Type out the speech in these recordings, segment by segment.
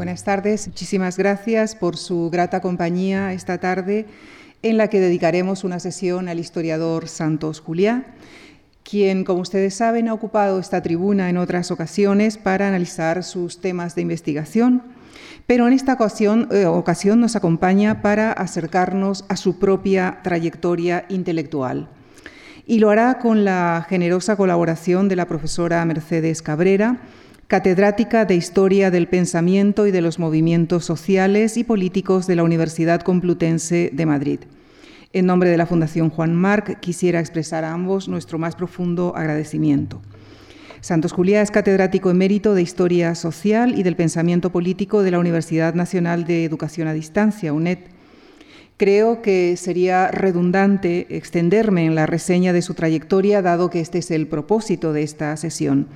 Buenas tardes, muchísimas gracias por su grata compañía esta tarde en la que dedicaremos una sesión al historiador Santos Juliá, quien, como ustedes saben, ha ocupado esta tribuna en otras ocasiones para analizar sus temas de investigación, pero en esta ocasión, eh, ocasión nos acompaña para acercarnos a su propia trayectoria intelectual. Y lo hará con la generosa colaboración de la profesora Mercedes Cabrera, catedrática de Historia del Pensamiento y de los Movimientos Sociales y Políticos de la Universidad Complutense de Madrid. En nombre de la Fundación Juan Marc, quisiera expresar a ambos nuestro más profundo agradecimiento. Santos Juliá es catedrático emérito de Historia Social y del Pensamiento Político de la Universidad Nacional de Educación a Distancia, UNED. Creo que sería redundante extenderme en la reseña de su trayectoria, dado que este es el propósito de esta sesión.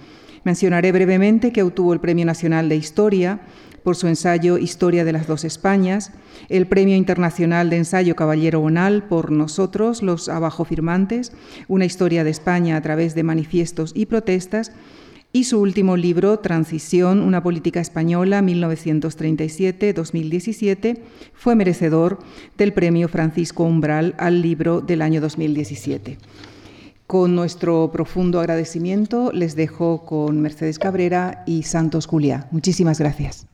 Mencionaré brevemente que obtuvo el Premio Nacional de Historia por su ensayo Historia de las dos Españas, el Premio Internacional de Ensayo Caballero Bonal por Nosotros, los abajo firmantes, una historia de España a través de manifiestos y protestas, y su último libro, Transición, una política española, 1937-2017, fue merecedor del Premio Francisco Umbral al libro del año 2017. Con nuestro profundo agradecimiento les dejo con Mercedes Cabrera y Santos Juliá. Muchísimas gracias.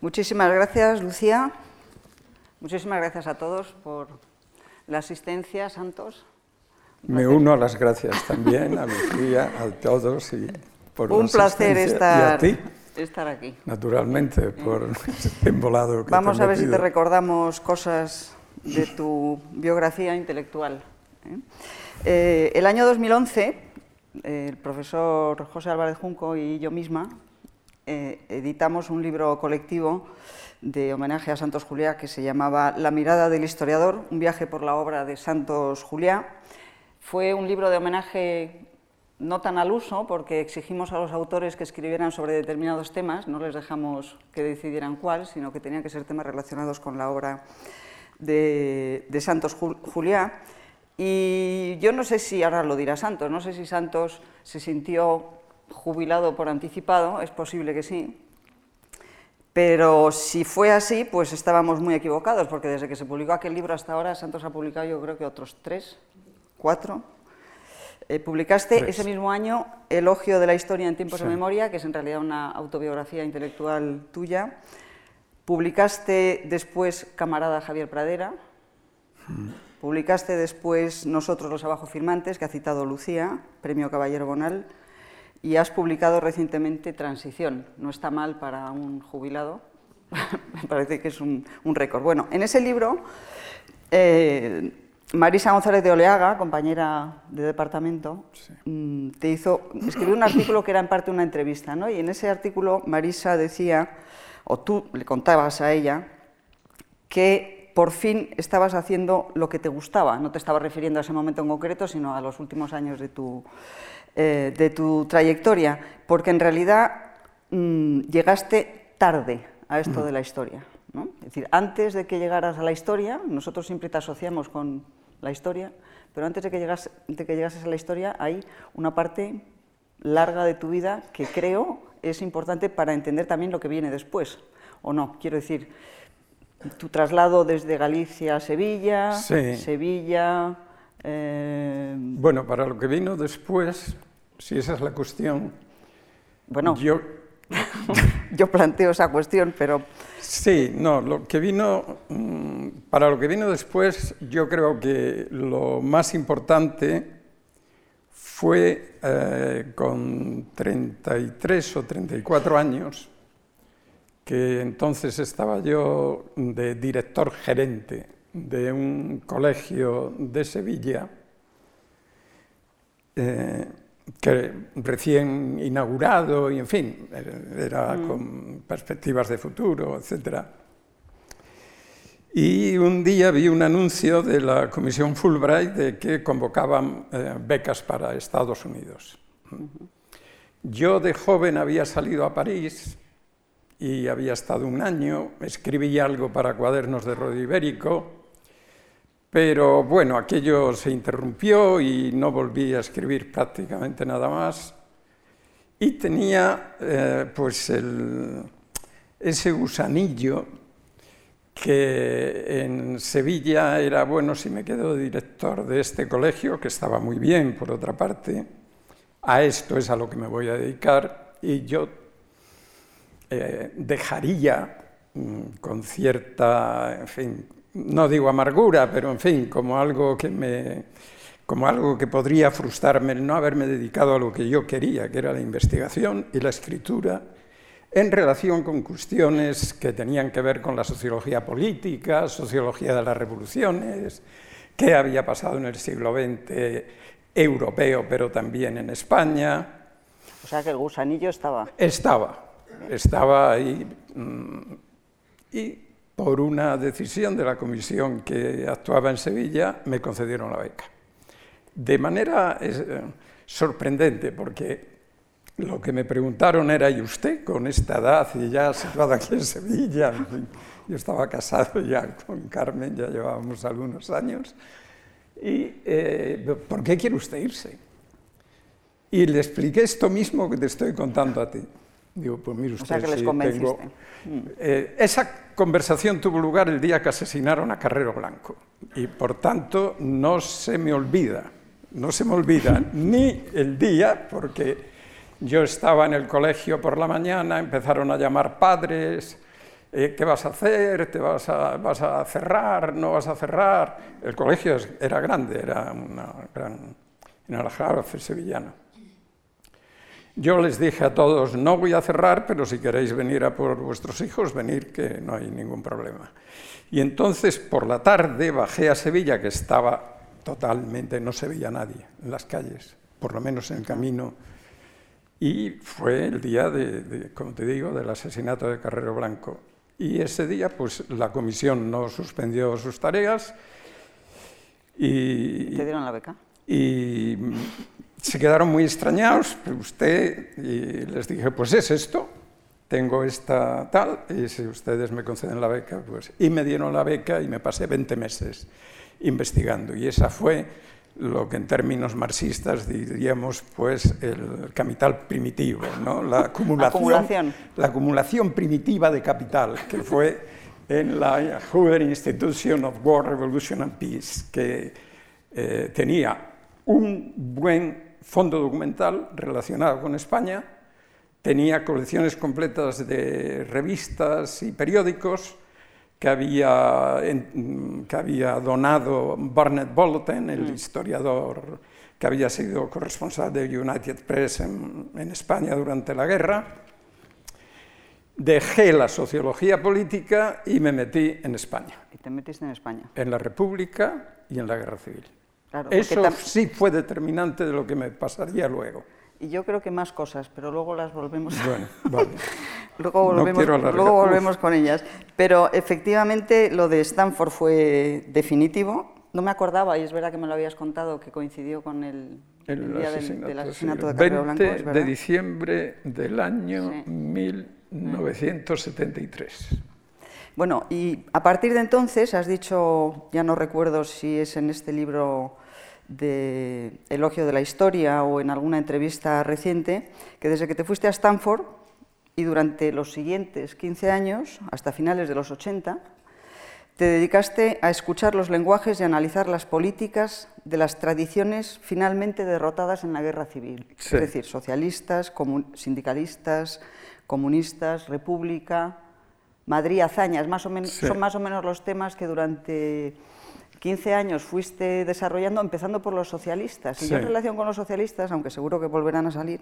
Muchísimas gracias, Lucía. Muchísimas gracias a todos por la asistencia, Santos. Me uno a las gracias también a Lucía, a todos y por Un placer estar. Y a ti estar aquí. Naturalmente, por embolado que Vamos te a ver si te recordamos cosas de tu biografía intelectual. ¿eh? Eh, el año 2011, eh, el profesor José Álvarez Junco y yo misma eh, editamos un libro colectivo de homenaje a Santos Juliá que se llamaba La mirada del historiador, un viaje por la obra de Santos Juliá. Fue un libro de homenaje no tan al uso, porque exigimos a los autores que escribieran sobre determinados temas, no les dejamos que decidieran cuál, sino que tenían que ser temas relacionados con la obra de, de Santos Juliá. Y yo no sé si ahora lo dirá Santos, no sé si Santos se sintió jubilado por anticipado, es posible que sí, pero si fue así, pues estábamos muy equivocados, porque desde que se publicó aquel libro hasta ahora, Santos ha publicado yo creo que otros tres, cuatro, eh, publicaste Tres. ese mismo año Elogio de la historia en tiempos Sí. de memoria, que es en realidad una autobiografía intelectual tuya. Publicaste después Camarada Javier Pradera. Publicaste después Nosotros los abajo firmantes, que ha citado Lucía, Premio Caballero Bonal. Y has publicado recientemente Transición. No está mal para un jubilado. Me parece que es un, un récord. Bueno, en ese libro eh, Marisa González de Oleaga, compañera de departamento, mm, te hizo, escribió un artículo que era en parte una entrevista, ¿no? Y en ese artículo Marisa decía, o tú le contabas a ella, que por fin estabas haciendo lo que te gustaba. No te estabas refiriendo a ese momento en concreto, sino a los últimos años de tu, eh, de tu trayectoria, porque en realidad mm, llegaste tarde a esto de la historia. ¿no? Es decir, antes de que llegaras a la historia, nosotros siempre te asociamos con la historia, pero antes de que, llegas, de que llegases a la historia hay una parte larga de tu vida que creo es importante para entender también lo que viene después, ¿o no? Quiero decir, tu traslado desde Galicia a Sevilla, Sí. Sevilla... eh, Bueno, para lo que vino después, si esa es la cuestión, bueno, yo yo planteo esa cuestión, pero Sí, no, lo que vino, mm, para lo que vino después, yo creo que lo más importante fue eh, con 33 o 34 años, que entonces estaba yo de director gerente de un colegio de Sevilla, eh, que recién inaugurado y en fin, era con perspectivas de futuro, etc. Y un día vi un anuncio de la Comisión Fulbright de que convocaban eh, becas para Estados Unidos. Yo de joven había salido a París y había estado un año, escribí algo para cuadernos de Rodrigo Ibérico, Pero bueno, aquello se interrumpió y no volví a escribir prácticamente nada más. Y tenía eh, pues ese gusanillo que en Sevilla era bueno si me quedo director de este colegio, que estaba muy bien por otra parte, a esto es a lo que me voy a dedicar y yo eh, dejaría mm, con cierta, en fin, no digo amargura, pero en fin, como algo que me como algo que podría frustrarme el no haberme dedicado a lo que yo quería, que era la investigación y la escritura, en relación con cuestiones que tenían que ver con la sociología política, sociología de las revoluciones, qué había pasado en el siglo XX europeo, pero también en España. O sea que el gusanillo estaba. Estaba, estaba ahí. Mm, y por una decisión de la comisión que actuaba en Sevilla, me concedieron la beca. De manera eh, sorprendente, porque lo que me preguntaron era, ¿y usted con esta edad y ya situado aquí en Sevilla? Yo estaba casado ya con Carmen, ya llevábamos algunos años. ¿Y eh, por qué quiere usted irse? Y le expliqué esto mismo que te estoy contando a ti. Digo, pues mire usted, o sea que les convenciste. Eh, esa conversación tuvo lugar el día que asesinaron a Carrero Blanco y por tanto no se me olvida, no se me olvida ni el día porque yo estaba en el colegio por la mañana, empezaron a llamar padres, eh, ¿qué vas a hacer? ¿Te vas a, vas a cerrar? ¿No vas a cerrar? El colegio era grande, era una gran, en Aljarafe sevillana. Yo les dije a todos, no voy a cerrar, pero si queréis venir a por vuestros hijos, venir, que no hay ningún problema. Y entonces por la tarde bajé a Sevilla, que estaba totalmente, no se veía nadie en las calles, por lo menos en el camino. Y fue el día, de, como te digo, del asesinato de Carrero Blanco. Y ese día, pues la comisión no suspendió sus tareas. Y, ¿Te dieron la beca? Y se quedaron muy extrañados, usted, y les dije, pues es esto, tengo esta tal, y si ustedes me conceden la beca, pues... Y me dieron la beca y me pasé 20 meses investigando, y esa fue lo que en términos marxistas diríamos pues el capital primitivo, ¿no? la, acumulación, la acumulación primitiva de capital, que fue en la Hoover Institution of War, Revolution and Peace, que eh, tenía un buen fondo documental relacionado con España, tenía colecciones completas de revistas y periódicos que había, que había donado Barnett Bulletin, el mm. historiador que había sido corresponsal de United Press en, en España durante la guerra. Dejé la sociología política y me metí en España. ¿Y te metiste en España? En la República y en la Guerra Civil. Eso sí fue determinante de lo que me pasaría luego. Y yo creo que más cosas, pero luego las volvemos. Bueno, vale. luego volvemos, luego volvemos con ellas. Pero efectivamente lo de Stanford fue definitivo. No me acordaba, y es verdad que me lo habías contado, que coincidió con el, día del, asesinato de Carrero Blanco. 20 de diciembre del año 1973. Bueno, y a partir de entonces has dicho, ya no recuerdo si es en este libro de Elogio de la Historia o en alguna entrevista reciente, que desde que te fuiste a Stanford y durante los siguientes 15 años, hasta finales de los 80, te dedicaste a escuchar los lenguajes y analizar las políticas de las tradiciones finalmente derrotadas en la guerra civil, es decir, socialistas, sindicalistas, comunistas, república, Madrid, hazañas, más o menos, son más o menos los temas que durante 15 años fuiste desarrollando, empezando por los socialistas. Y yo en relación con los socialistas, aunque seguro que volverán a salir,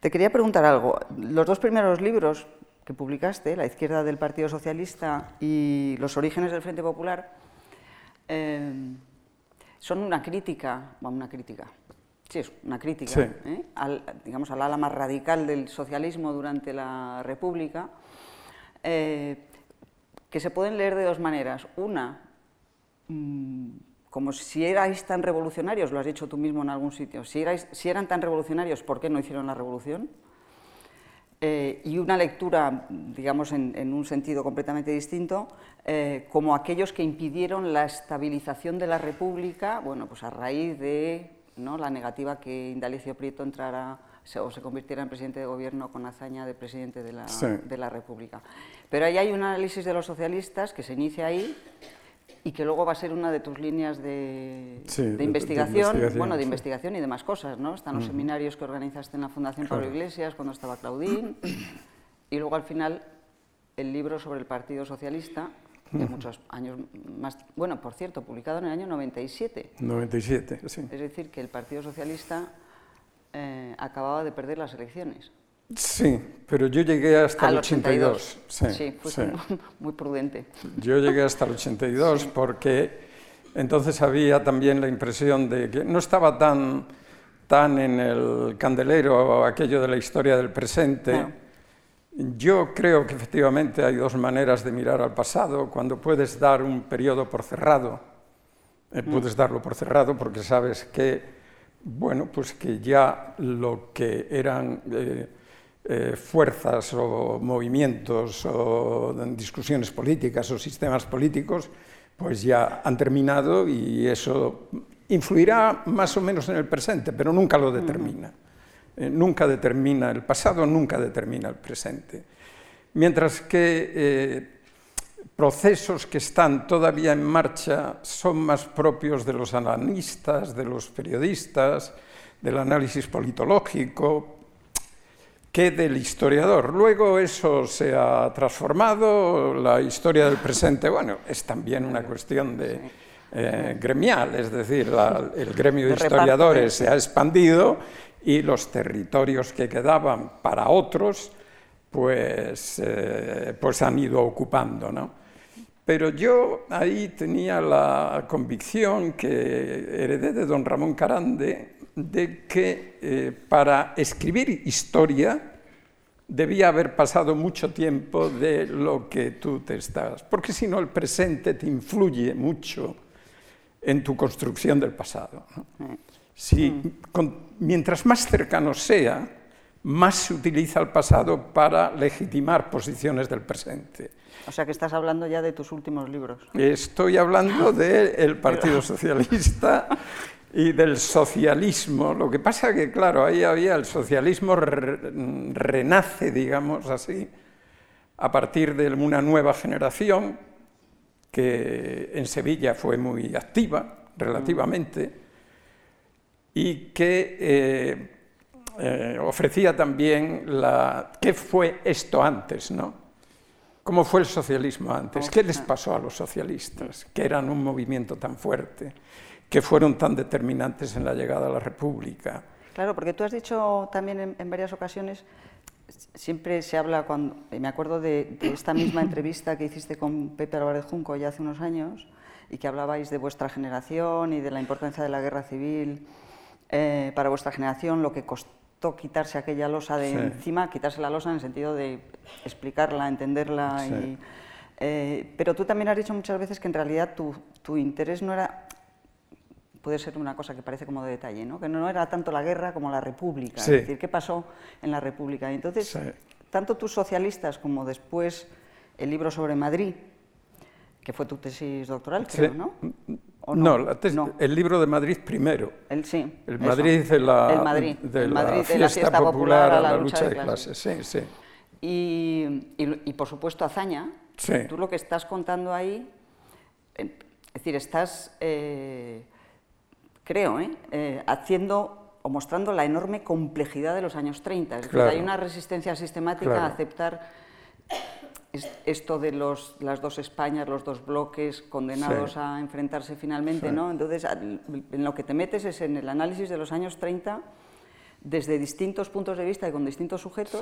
te quería preguntar algo. Los dos primeros libros que publicaste, La izquierda del Partido Socialista y Los orígenes del Frente Popular, eh, son una crítica, bueno, una crítica, sí, es una crítica, ¿eh? al, digamos, al ala más radical del socialismo durante la República, eh, que se pueden leer de dos maneras. Una, mm, como si erais tan revolucionarios, lo has dicho tú mismo en algún sitio, si, si eran tan revolucionarios, ¿por qué no hicieron la revolución? eh, y una lectura, digamos, en, un sentido completamente distinto, eh, como aquellos que impidieron la estabilización de la República, bueno, pues a raíz de ¿no? la negativa que Indalecio Prieto entrara o se convirtiera en presidente de gobierno con hazaña de presidente de la, de la República. Pero ahí hay un análisis de los socialistas que se inicia ahí y que luego va a ser una de tus líneas de, investigación, bueno, de investigación y demás cosas, ¿no? Están los seminarios que organizaste en la Fundación Pablo Iglesias cuando estaba Claudín, y luego al final el libro sobre el Partido Socialista, de muchos años más, bueno, por cierto, publicado en el año 97. 97, sí. Es decir, que el Partido Socialista eh, acababa de perder las elecciones. Sí, pero yo llegué hasta el 82. Sí, fue muy prudente. Yo llegué hasta el 82 porque entonces había también la impresión de que no estaba tan, tan en el candelero aquello de la historia del presente. Yo creo que efectivamente hay dos maneras de mirar al pasado. Cuando puedes dar un periodo por cerrado, eh, mm. puedes darlo por cerrado porque sabes que, bueno, pues que ya lo que eran... Eh, eh, fuerzas o movimientos o discusiones políticas o sistemas políticos, pues ya han terminado y eso influirá más o menos en el presente, pero nunca lo determina. Eh, nunca determina el pasado, nunca determina el presente. Mientras que eh, procesos que están todavía en marcha son más propios de los analistas, de los periodistas, del análisis politológico, que del historiador. Luego eso se ha transformado, la historia del presente, bueno, es también una cuestión de, eh, gremial, es decir, el gremio de, historiadores se ha expandido y los territorios que quedaban para otros, pues, eh, pues han ido ocupando, ¿no? Pero yo ahí tenía la convicción que heredé de don Ramón Carande de que eh, para escribir historia debía haber pasado mucho tiempo de lo que tú te estás, porque si no el presente te influye mucho en tu construcción del pasado. Si, mientras más cercano sea, más se utiliza el pasado para legitimar posiciones del presente. O sea que estás hablando ya de tus últimos libros. Estoy hablando del Partido Socialista y del socialismo. Lo que pasa que, claro, ahí había el socialismo renace, digamos así, a partir de una nueva generación que en Sevilla fue muy activa relativamente y que eh, eh, ofrecía también la... ¿Qué fue esto antes, no? ¿Cómo fue el socialismo antes? ¿Qué les pasó a los socialistas, que eran un movimiento tan fuerte? Que fueron tan determinantes en la llegada a la República. Claro, porque tú has dicho también en, varias ocasiones, siempre se habla, cuando, me acuerdo de, esta misma entrevista que hiciste con Pepe Álvarez Junco ya hace unos años, y que hablabais de vuestra generación y de la importancia de la guerra civil eh, para vuestra generación, lo que costó quitarse aquella losa de encima, quitarse la losa en el sentido de explicarla, entenderla. Eh, pero tú también has dicho muchas veces que en realidad tu, tu interés no era puede ser una cosa que parece como de detalle, ¿no? que no era tanto la guerra como la república, es decir, qué pasó en la república. entonces, tanto tus socialistas como después el libro sobre Madrid, que fue tu tesis doctoral, creo, ¿no? no, el libro de Madrid primero. El, sí, el Madrid de la, de la, fiesta, popular, a la, lucha, de, clases. Sí, sí. Y, y, por supuesto Azaña, tú lo que estás contando ahí, es decir, estás... Eh, creo, ¿eh? ¿eh? haciendo o mostrando la enorme complejidad de los años 30. Es decir, hay una resistencia sistemática a aceptar esto de los, las dos Españas, los dos bloques condenados a enfrentarse finalmente, ¿no? Entonces, en lo que te metes es en el análisis de los años 30 desde distintos puntos de vista y con distintos sujetos,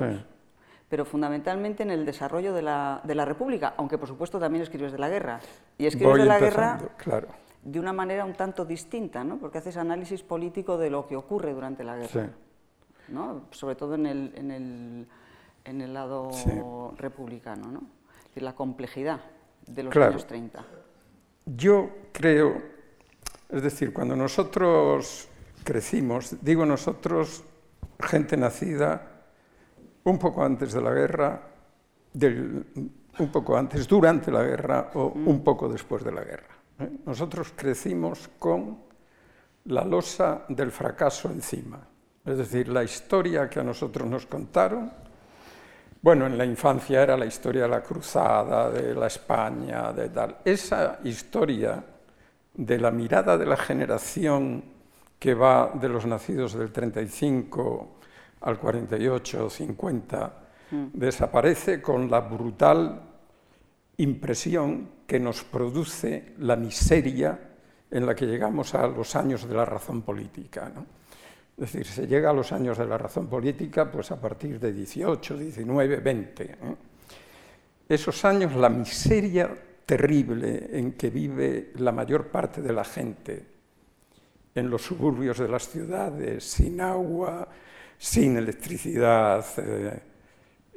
pero fundamentalmente en el desarrollo de la, de la, República, aunque por supuesto también escribes de la guerra. Y escribes de la guerra claro de una manera un tanto distinta, ¿no? porque haces análisis político de lo que ocurre durante la guerra, ¿no? sobre todo en el, en el, en el lado republicano, ¿no? y la complejidad de los años 30. Yo creo, es decir, cuando nosotros crecimos, digo nosotros, gente nacida un poco antes de la guerra, un poco antes, durante la guerra o mm. un poco después de la guerra. ¿Eh? Nosotros crecimos con la losa del fracaso encima. Es decir, la historia que a nosotros nos contaron, bueno, en la infancia era la historia de la cruzada, de la España, de tal. Esa historia de la mirada de la generación que va de los nacidos del 35 al 48 o 50, mm. desaparece con la brutal impresión que nos produce la miseria en la que llegamos a los años de la razón política. Es decir, se llega a los años de la razón política pues a partir de 18, 19, 20. Esos años, la miseria terrible en que vive la mayor parte de la gente en los suburbios de las ciudades, sin agua, sin electricidad, eh,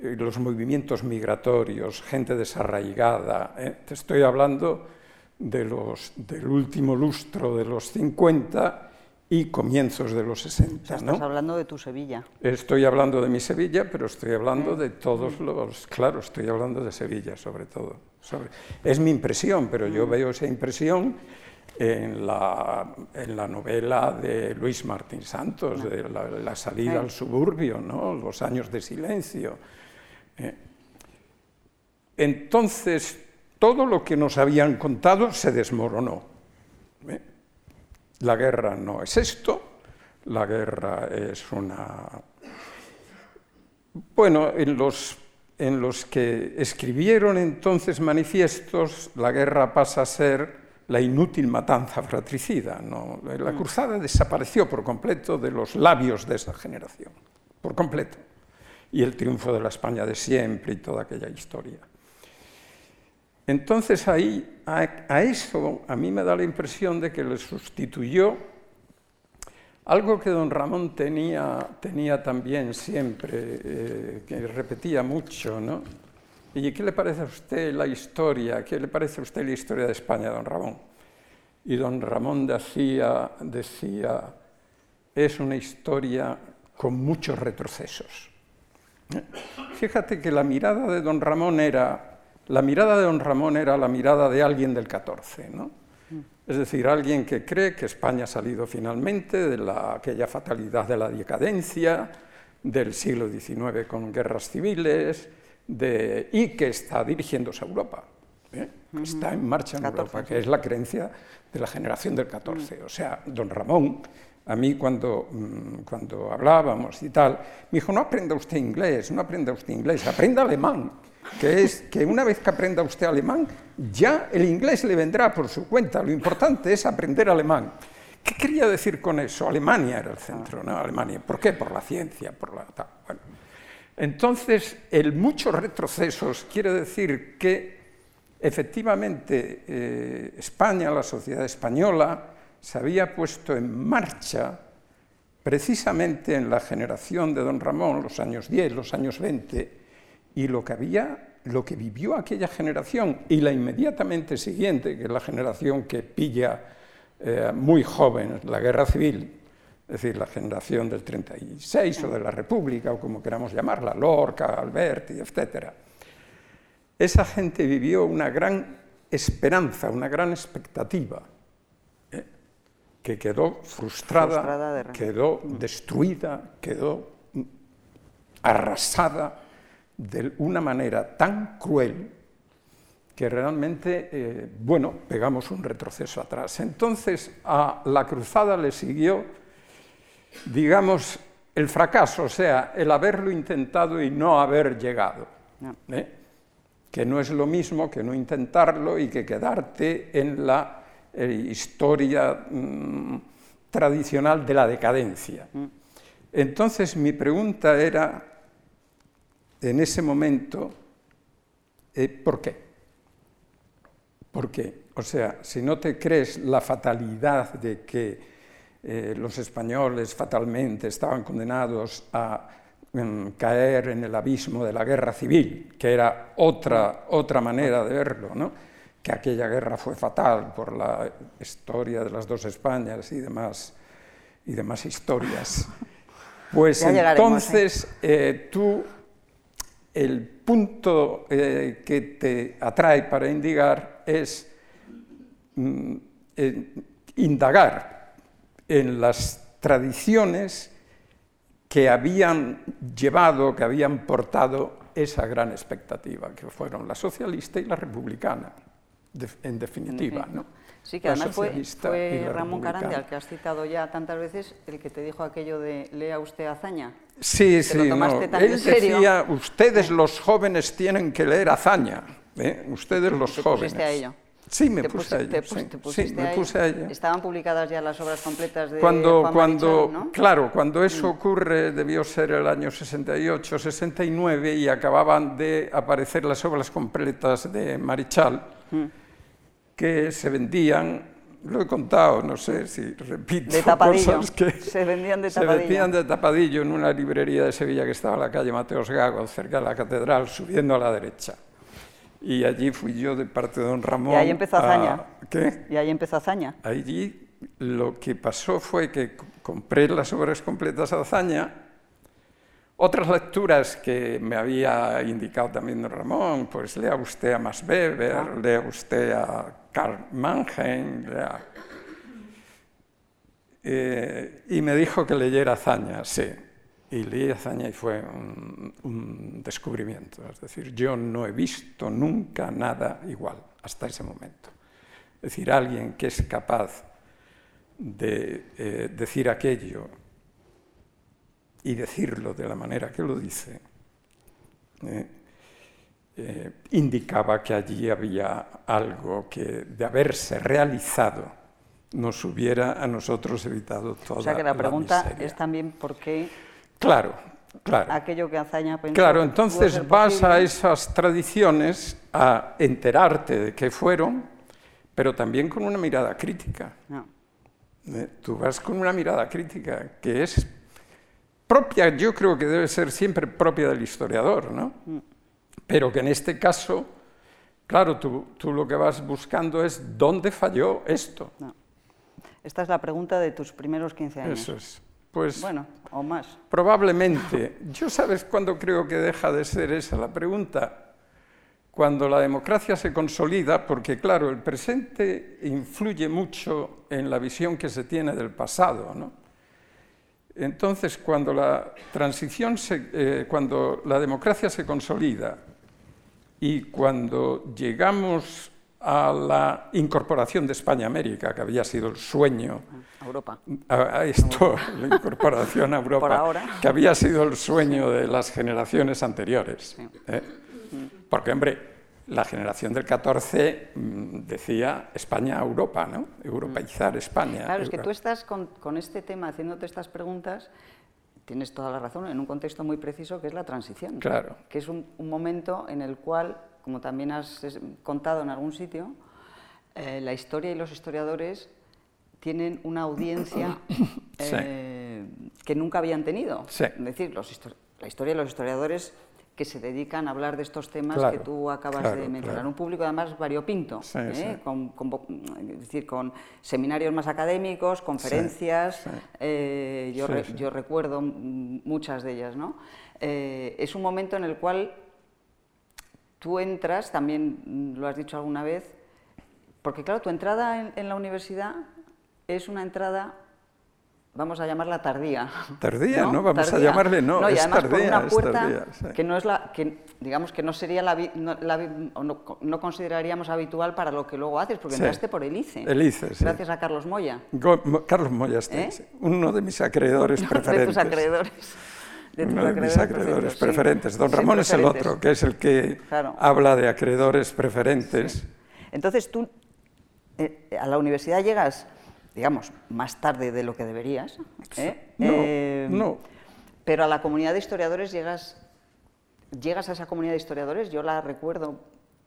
los movimientos migratorios, gente desarraigada. ¿eh? Te estoy hablando de los, del último lustro de los 50 y comienzos de los 60. estás hablando de tu Sevilla. Estoy hablando de mi Sevilla, pero estoy hablando de todos los... Claro, estoy hablando de Sevilla sobre todo. es mi impresión, pero yo mm. veo esa impresión en la, en la novela de Luis Martín Santos, de la, salida al suburbio, ¿no? los años de silencio. Eh, entonces, todo lo que nos habían contado se desmoronó. ¿eh? La guerra no es esto, la guerra es una... Bueno, en los, en los que escribieron entonces manifiestos, la guerra pasa a ser la inútil matanza fratricida. ¿no? La mm. cruzada desapareció por completo de los labios de esa generación, por completo. Y el triunfo de la España de siempre y toda aquella historia. Entonces ahí, a, eso, a mí me da la impresión de que le sustituyó algo que don Ramón tenía, tenía también siempre, eh, que repetía mucho, ¿no? ¿Y qué le parece a usted la historia? ¿Qué le parece a usted la historia de España, don Ramón? Y don Ramón decía, decía es una historia con muchos retrocesos. Fíjate que la mirada de don Ramón era, la mirada de don Ramón era la mirada de alguien del 14, ¿no? Es decir, alguien que cree que España ha salido finalmente de la, aquella fatalidad de la decadencia, del siglo XIX con guerras civiles, y que está dirigiéndose a Europa, ¿eh? está en marcha en Europa, que es la creencia de la generación del 14. O sea, don Ramón, a mí cuando, mm, cuando hablábamos y tal, me dijo, no aprenda usted inglés, no aprenda usted inglés, aprenda alemán, que es que una vez que aprenda usted alemán, ya el inglés le vendrá por su cuenta, lo importante es aprender alemán. ¿Qué quería decir con eso? Alemania era el centro, ¿no? Alemania. ¿Por qué? Por la ciencia, por la... Bueno, entonces, el muchos retrocesos quiere decir que efectivamente eh, España, la sociedad española, se había puesto en marcha precisamente en la generación de don Ramón, los años 10, los años 20, y lo que había, lo que vivió aquella generación y la inmediatamente siguiente, que es la generación que pilla eh, muy joven la guerra civil, es decir, la generación del 36 o de la República, o como queramos llamarla, Lorca, Alberti, etc. Esa gente vivió una gran esperanza, una gran expectativa. Que quedó frustrada, quedó destruida, quedó arrasada de una manera tan cruel que realmente, eh, bueno, pegamos un retroceso atrás. Entonces a la cruzada le siguió digamos, el fracaso, o sea, el haberlo intentado y no haber llegado. ¿eh? Que no es lo mismo que no intentarlo y que quedarte en la eh, historia mm, tradicional de la decadencia. Mm. Entonces mi pregunta era, en ese momento, eh, ¿por qué? ¿Por qué? O sea, si no te crees la fatalidad de que eh, los españoles fatalmente estaban condenados a mm, caer en el abismo de la guerra civil, que era otra, otra manera de verlo, ¿no? Que aquella guerra fue fatal por la historia de las dos Españas y demás, y demás historias. Pues entonces eh, tú el punto eh, que te atrae para indigar es mm, eh, indagar en las tradiciones que habían llevado, que habían portado esa gran expectativa, que fueron la socialista y la republicana, en definitiva. ¿no? Sí, que además fue, Ramón Carande, al que has citado ya tantas veces, el que te dijo aquello de lea usted Azaña. Sí, sí, no. él decía, ustedes los jóvenes tienen que leer Azaña, ¿eh? ustedes los ¿Te jóvenes. a ello? Sí, me puse, a ello. sí, me puse a ello. Estaban publicadas ya las obras completas de cuando, Juan cuando, Marichal, ¿no? Claro, cuando eso Mm. ocurre debió ser el año 68, 69 y acababan de aparecer las obras completas de Marichal Mm. Que se vendían, lo he contado, no sé si repito De tapadillo. cosas que Se vendían de se tapadillo. vendían de tapadillo en una librería de Sevilla que estaba en la calle Mateos Gago, cerca de la catedral, subiendo a la derecha. Y allí fui yo de parte de don Ramón. Y ahí empezó a- Azaña. ¿Qué? Y ahí empezó Azaña. Allí lo que pasó fue que compré las obras completas de Azaña, otras lecturas que me había indicado también don Ramón, pues lea usted a Max Weber, Ah. lea usted a Karl Mannheim, lea- Eh, y me dijo que leyera Azaña, sí. Y leí Azaña y fue un, un descubrimiento. Es decir, yo no he visto nunca nada igual hasta ese momento. Es decir, alguien que es capaz de eh, decir aquello y decirlo de la manera que lo dice, eh, eh, indicaba que allí había algo que de haberse realizado nos hubiera a nosotros evitado toda O sea que la pregunta miseria. es también por qué Claro, claro. aquello que Azaña pensó Claro, entonces vas a esas tradiciones a enterarte de qué fueron, pero también con una mirada crítica. no. ¿eh? Tú vas con una mirada crítica que es propia, yo creo que debe ser siempre propia del historiador, ¿no? Pero que en este caso, claro, tú, tú lo que vas buscando es dónde falló esto. no. Esta es la pregunta de tus primeros 15 años. Eso es. Pues Bueno, o más. Probablemente. Yo sabes cuándo creo que deja de ser esa la pregunta. Cuando la democracia se consolida, porque claro, el presente influye mucho en la visión que se tiene del pasado, ¿no? Entonces, cuando la transición, se- eh, cuando la democracia se consolida y cuando llegamos a la incorporación de España a América, que había sido el sueño Europa. a esto, la incorporación a Europa, Por ahora. que había sido el sueño de las generaciones anteriores. ¿eh? Porque, hombre, la generación del 14 mm, decía España a Europa, ¿no? Europeizar España. Claro, es que tú estás con, con este tema haciéndote estas preguntas, tienes toda la razón, en un contexto muy preciso que es la transición. Claro. Que es un, un momento en el cual, como también has contado en algún sitio, eh, la historia y los historiadores tienen una audiencia Sí. eh, que nunca habían tenido. Sí. Es decir, los la historia y los historiadores que se dedican a hablar de estos temas Claro, que tú acabas claro, de mencionar. claro. Un público además variopinto, Sí, ¿eh? sí. Con, es decir, con seminarios más académicos, conferencias, sí. eh, yo, re- yo recuerdo muchas de ellas. ¿no? Eh, es un momento en el cual tú entras, también mm, lo has dicho alguna vez, porque claro, tu entrada en, en la universidad es una entrada, vamos a llamarla tardía. Tardía, ¿no? Vamos a llamarle, no, y es tardía, una es tardía, sí. que no es la, que digamos que no sería la, no, la no, no consideraríamos habitual para lo que luego haces, porque Sí. entraste por el ICE. El ICE, sí. Gracias a Carlos Moya. Go- Mo- Carlos Moyastegui, ¿Eh? sí, uno de mis acreedores de preferentes. tus acreedores. De tus Uno de mis acreedores preferentes. Don Ramón es el otro, que es el que Claro. habla de acreedores preferentes. Entonces tú eh, a la universidad llegas, digamos, más tarde de lo que deberías. ¿eh? No, Eh, no. Pero a la comunidad de historiadores llegas, llegas a esa comunidad de historiadores, yo la recuerdo,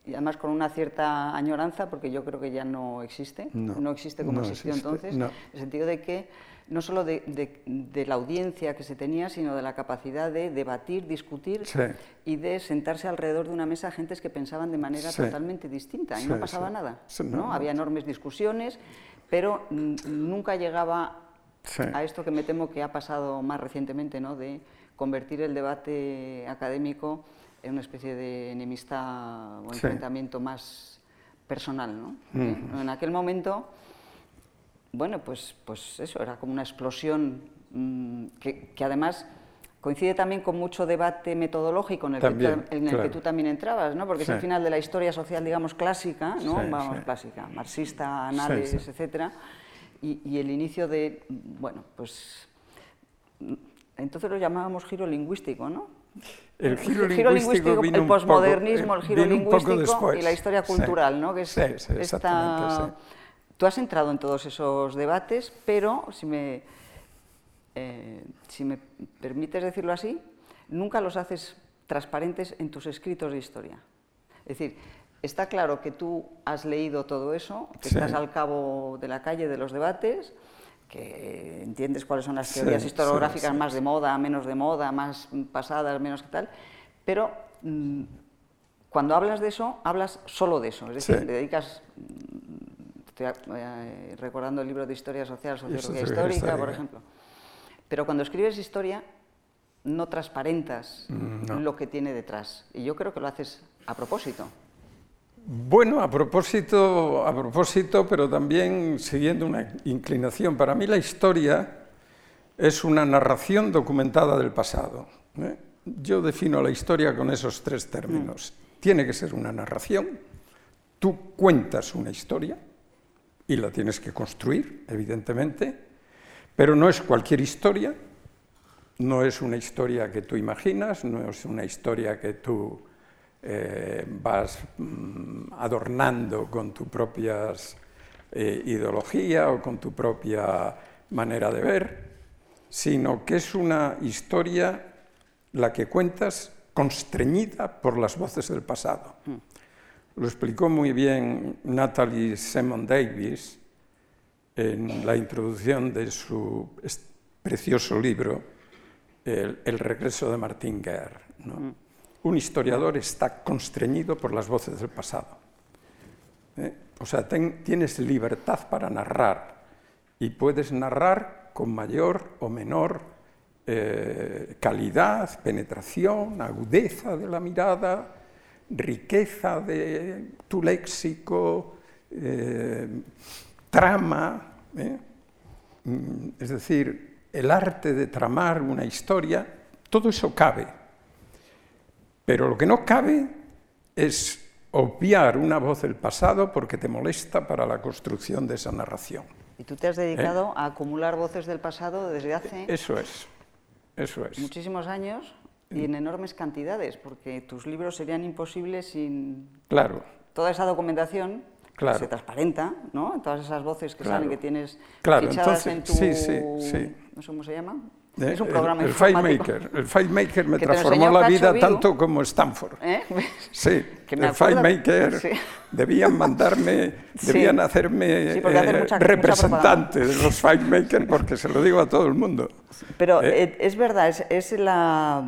y además con una cierta añoranza, porque yo creo que ya no existe, No, existe como no existió existe, entonces, no. en el sentido de que no solo de, de- de la audiencia que se tenía, sino de la capacidad de debatir, discutir Sí. y de sentarse alrededor de una mesa gentes que pensaban de manera Sí. totalmente distinta y Sí, no pasaba nada. ¿no? Había enormes discusiones, pero mm, nunca llegaba a esto que me temo que ha pasado más recientemente, ¿no? de convertir el debate académico una especie de enemistad o enfrentamiento más personal, ¿no? En aquel momento, bueno, pues, pues eso, era como una explosión mm, que, además coincide también con mucho debate metodológico en el, que, tú también entrabas, ¿no? porque es el final de la historia social, digamos, clásica, ¿no? Vamos, clásica, marxista, análisis, etcétera, y, y, el inicio de, bueno, pues, entonces lo llamábamos giro lingüístico, ¿no? El giro, lingüístico, vino el posmodernismo, el giro lingüístico y la historia cultural, ¿no? Que es esta... Tú has entrado en todos esos debates, pero si me eh, si me permites decirlo así, nunca los haces transparentes en tus escritos de historia. Es decir, está claro que tú has leído todo eso, que estás al cabo de la calle de los debates, que entiendes cuáles son las teorías historiográficas más de moda, menos de moda, más pasadas, menos que tal, pero mm, cuando hablas de eso, hablas solo de eso, es decir, dedicas, estoy eh, recordando el libro de Historia Social, Sociología Histórica, por ejemplo, pero cuando escribes historia, no transparentas mm, lo que tiene detrás. Y yo creo que lo haces a propósito. Bueno, a propósito, a propósito, pero también siguiendo una inclinación. Para mí la historia es una narración documentada del pasado. ¿eh? Yo defino la historia con esos tres términos. Mm. Tiene que ser una narración. Tú cuentas una historia y la tienes que construir, evidentemente. Pero no es cualquier historia, no es una historia que tú imaginas, no es una historia que tú eh, vas mm, adornando con tu propia eh, ideología o con tu propia manera de ver, sino que es una historia la que cuentas constreñida por las voces del pasado. Lo explicó muy bien Natalie Simon Davis en la introducción de su precioso libro, El, regreso de Martín Guerre. Mm. Un historiador está constreñido por las voces del pasado. ¿eh? O sea, tienes libertad para narrar y puedes narrar con mayor o menor eh, calidad, penetración, agudeza de la mirada, riqueza de tu léxico, eh, trama, ¿eh? mm, es decir, el arte de tramar una historia, todo eso cabe. Pero lo que no cabe es obviar una voz del pasado porque te molesta para la construcción de esa narración. Y tú te has dedicado ¿Eh? a acumular voces del pasado desde hace... Eso es, eso es. Muchísimos años y en enormes cantidades, porque tus libros serían imposibles sin... Claro. Toda esa documentación se transparenta, ¿no? Todas esas voces que salen que tienes claro. fichadas en tu... Sí, sí, sí. No sé cómo se llama. Eh, es un programa el, el FileMaker. El FileMaker me transformó la vida tanto como Stanford. ¿Eh? Sí, el FileMaker debían mandarme, debían hacerme eh, representante de los FileMaker porque se lo digo a todo el mundo. Pero ¿Eh? es verdad, es, es la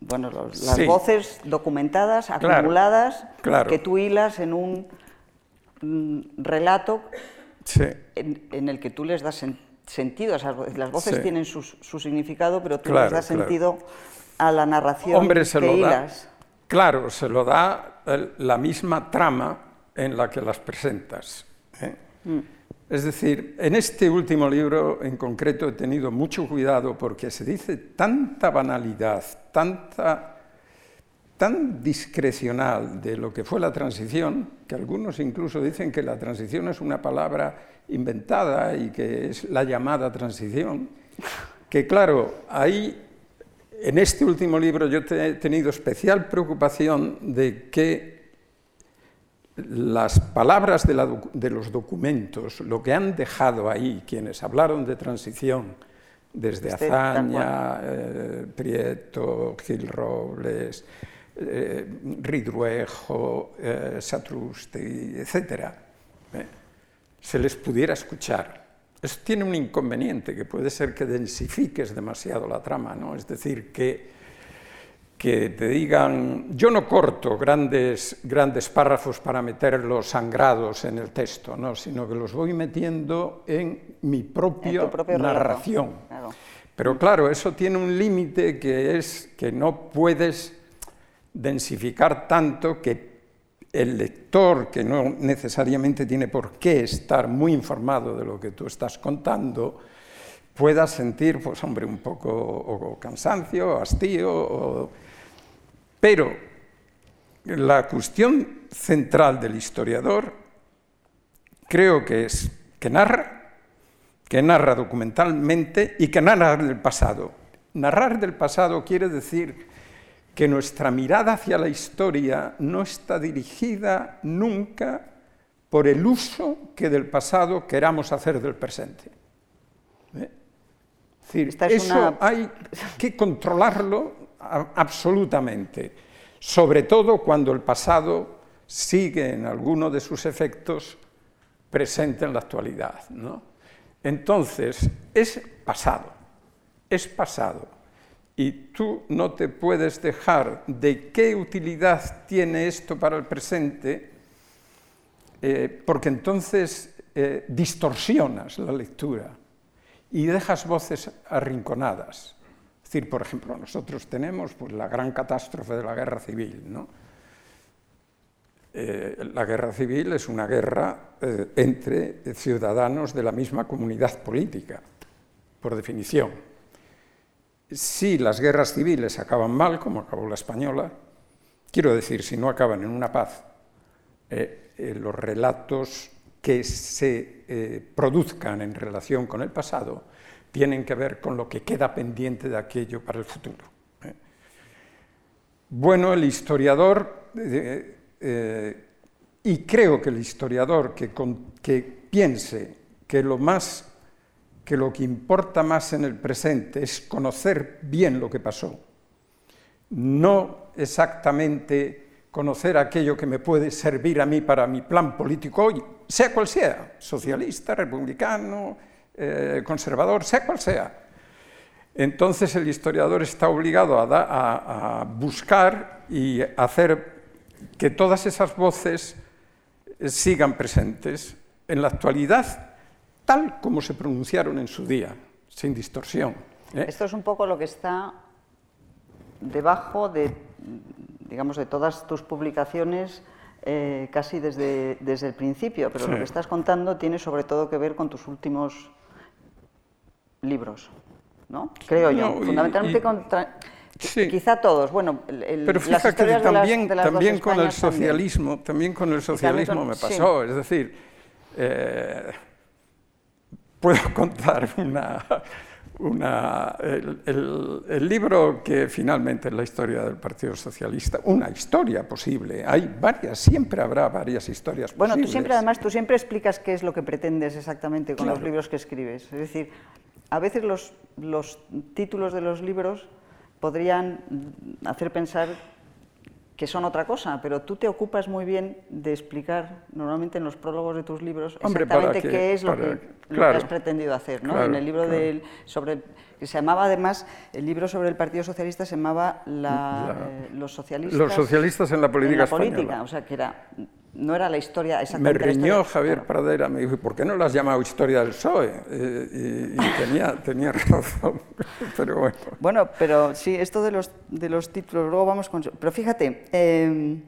bueno, las voces documentadas, acumuladas, que tú hilas en un Mm, relato en, el que tú les das sentido. Las voces tienen su, significado, pero tú les das sentido a la narración Hombre, se lo Da, claro, se lo da la misma trama en la que las presentas. ¿eh? Mm. Es decir, en este último libro en concreto he tenido mucho cuidado porque se dice tanta banalidad, tanta tan discrecional de lo que fue la transición, que algunos incluso dicen que la transición es una palabra inventada y que es la llamada transición, que claro, ahí, en este último libro yo he tenido especial preocupación de que las palabras de, los documentos, lo que han dejado ahí quienes hablaron de transición, desde Azaña, eh, Prieto, Gil Robles, eh, Ridruejo, eh, Satrusti, etc., se les pudiera escuchar. Eso tiene un inconveniente, que puede ser que densifiques demasiado la trama, ¿no? es decir, que, que te digan, yo no corto grandes, grandes párrafos para meterlos sangrados en el texto, ¿no? sino que los voy metiendo en mi propia narración. Pero claro, eso tiene un límite que es que no puedes densificar tanto que el lector, que no necesariamente tiene por qué estar muy informado de lo que tú estás contando, pueda sentir, pues hombre, un poco o cansancio, o hastío, pero la cuestión central del historiador creo que es que narra, que narra documentalmente y que narra del pasado. Narrar del pasado quiere decir que nuestra mirada hacia la historia no está dirigida nunca por el uso que del pasado queramos hacer del presente. ¿Eh? Es decir, eso hay que controlarlo absolutamente, sobre todo cuando el pasado sigue en alguno de sus efectos presente en la actualidad. ¿no? Entonces, es pasado, es pasado y tú no te puedes dejar de qué utilidad tiene esto para el presente, eh, porque entonces eh, distorsionas la lectura y dejas voces arrinconadas. Es decir, por ejemplo, nosotros tenemos pues, la gran catástrofe de la guerra civil. ¿no? Eh, la guerra civil es una guerra entre ciudadanos de la misma comunidad política, por definición si las guerras civiles acaban mal, como acabó la española, quiero decir, si no acaban en una paz, eh, eh, los relatos que se eh, produzcan en relación con el pasado tienen que ver con lo que queda pendiente de aquello para el futuro. Bueno, el historiador, y creo que el historiador que, que piense que lo más que lo que importa más en el presente es conocer bien lo que pasó, no exactamente conocer aquello que me puede servir a mí para mi plan político hoy, sea cual sea, socialista, republicano, eh, conservador, sea cual sea. Entonces el historiador está obligado a, a buscar y hacer que todas esas voces sigan presentes. En la actualidad tal como se pronunciaron en su día, sin distorsión. ¿eh? Esto es un poco lo que está debajo de, digamos, de todas tus publicaciones eh, casi desde, desde, el principio, pero lo que estás contando tiene sobre todo que ver con tus últimos libros, ¿no? Creo yo. Fundamentalmente con... Quizá todos, bueno, el, pero fíjate que también, también con el socialismo, también, con el socialismo me pasó, es decir, eh, puedo contar una, el, libro que finalmente es la historia del Partido Socialista, una historia posible. Hay varias, siempre habrá varias historias bueno, posibles. Bueno, tú siempre, además, tú siempre explicas qué es lo que pretendes exactamente con los libros que escribes. Es decir, a veces los, los títulos de los libros podrían hacer pensar que son otra cosa, pero tú te ocupas muy bien de explicar normalmente en los prólogos de tus libros exactamente qué es lo, que, has pretendido hacer. ¿no? en el libro del, sobre que se llamaba además, el libro sobre el Partido Socialista se llamaba eh, Los socialistas. Los socialistas en la política en la política, o sea que era no era la historia exactamente. Me reñó Javier Pradera, me dijo, ¿por qué no la has llamado historia del PSOE? Eh, y, tenía, tenía, razón, pero bueno. Bueno, pero sí, esto de los, de los títulos, luego vamos con... Pero fíjate, em,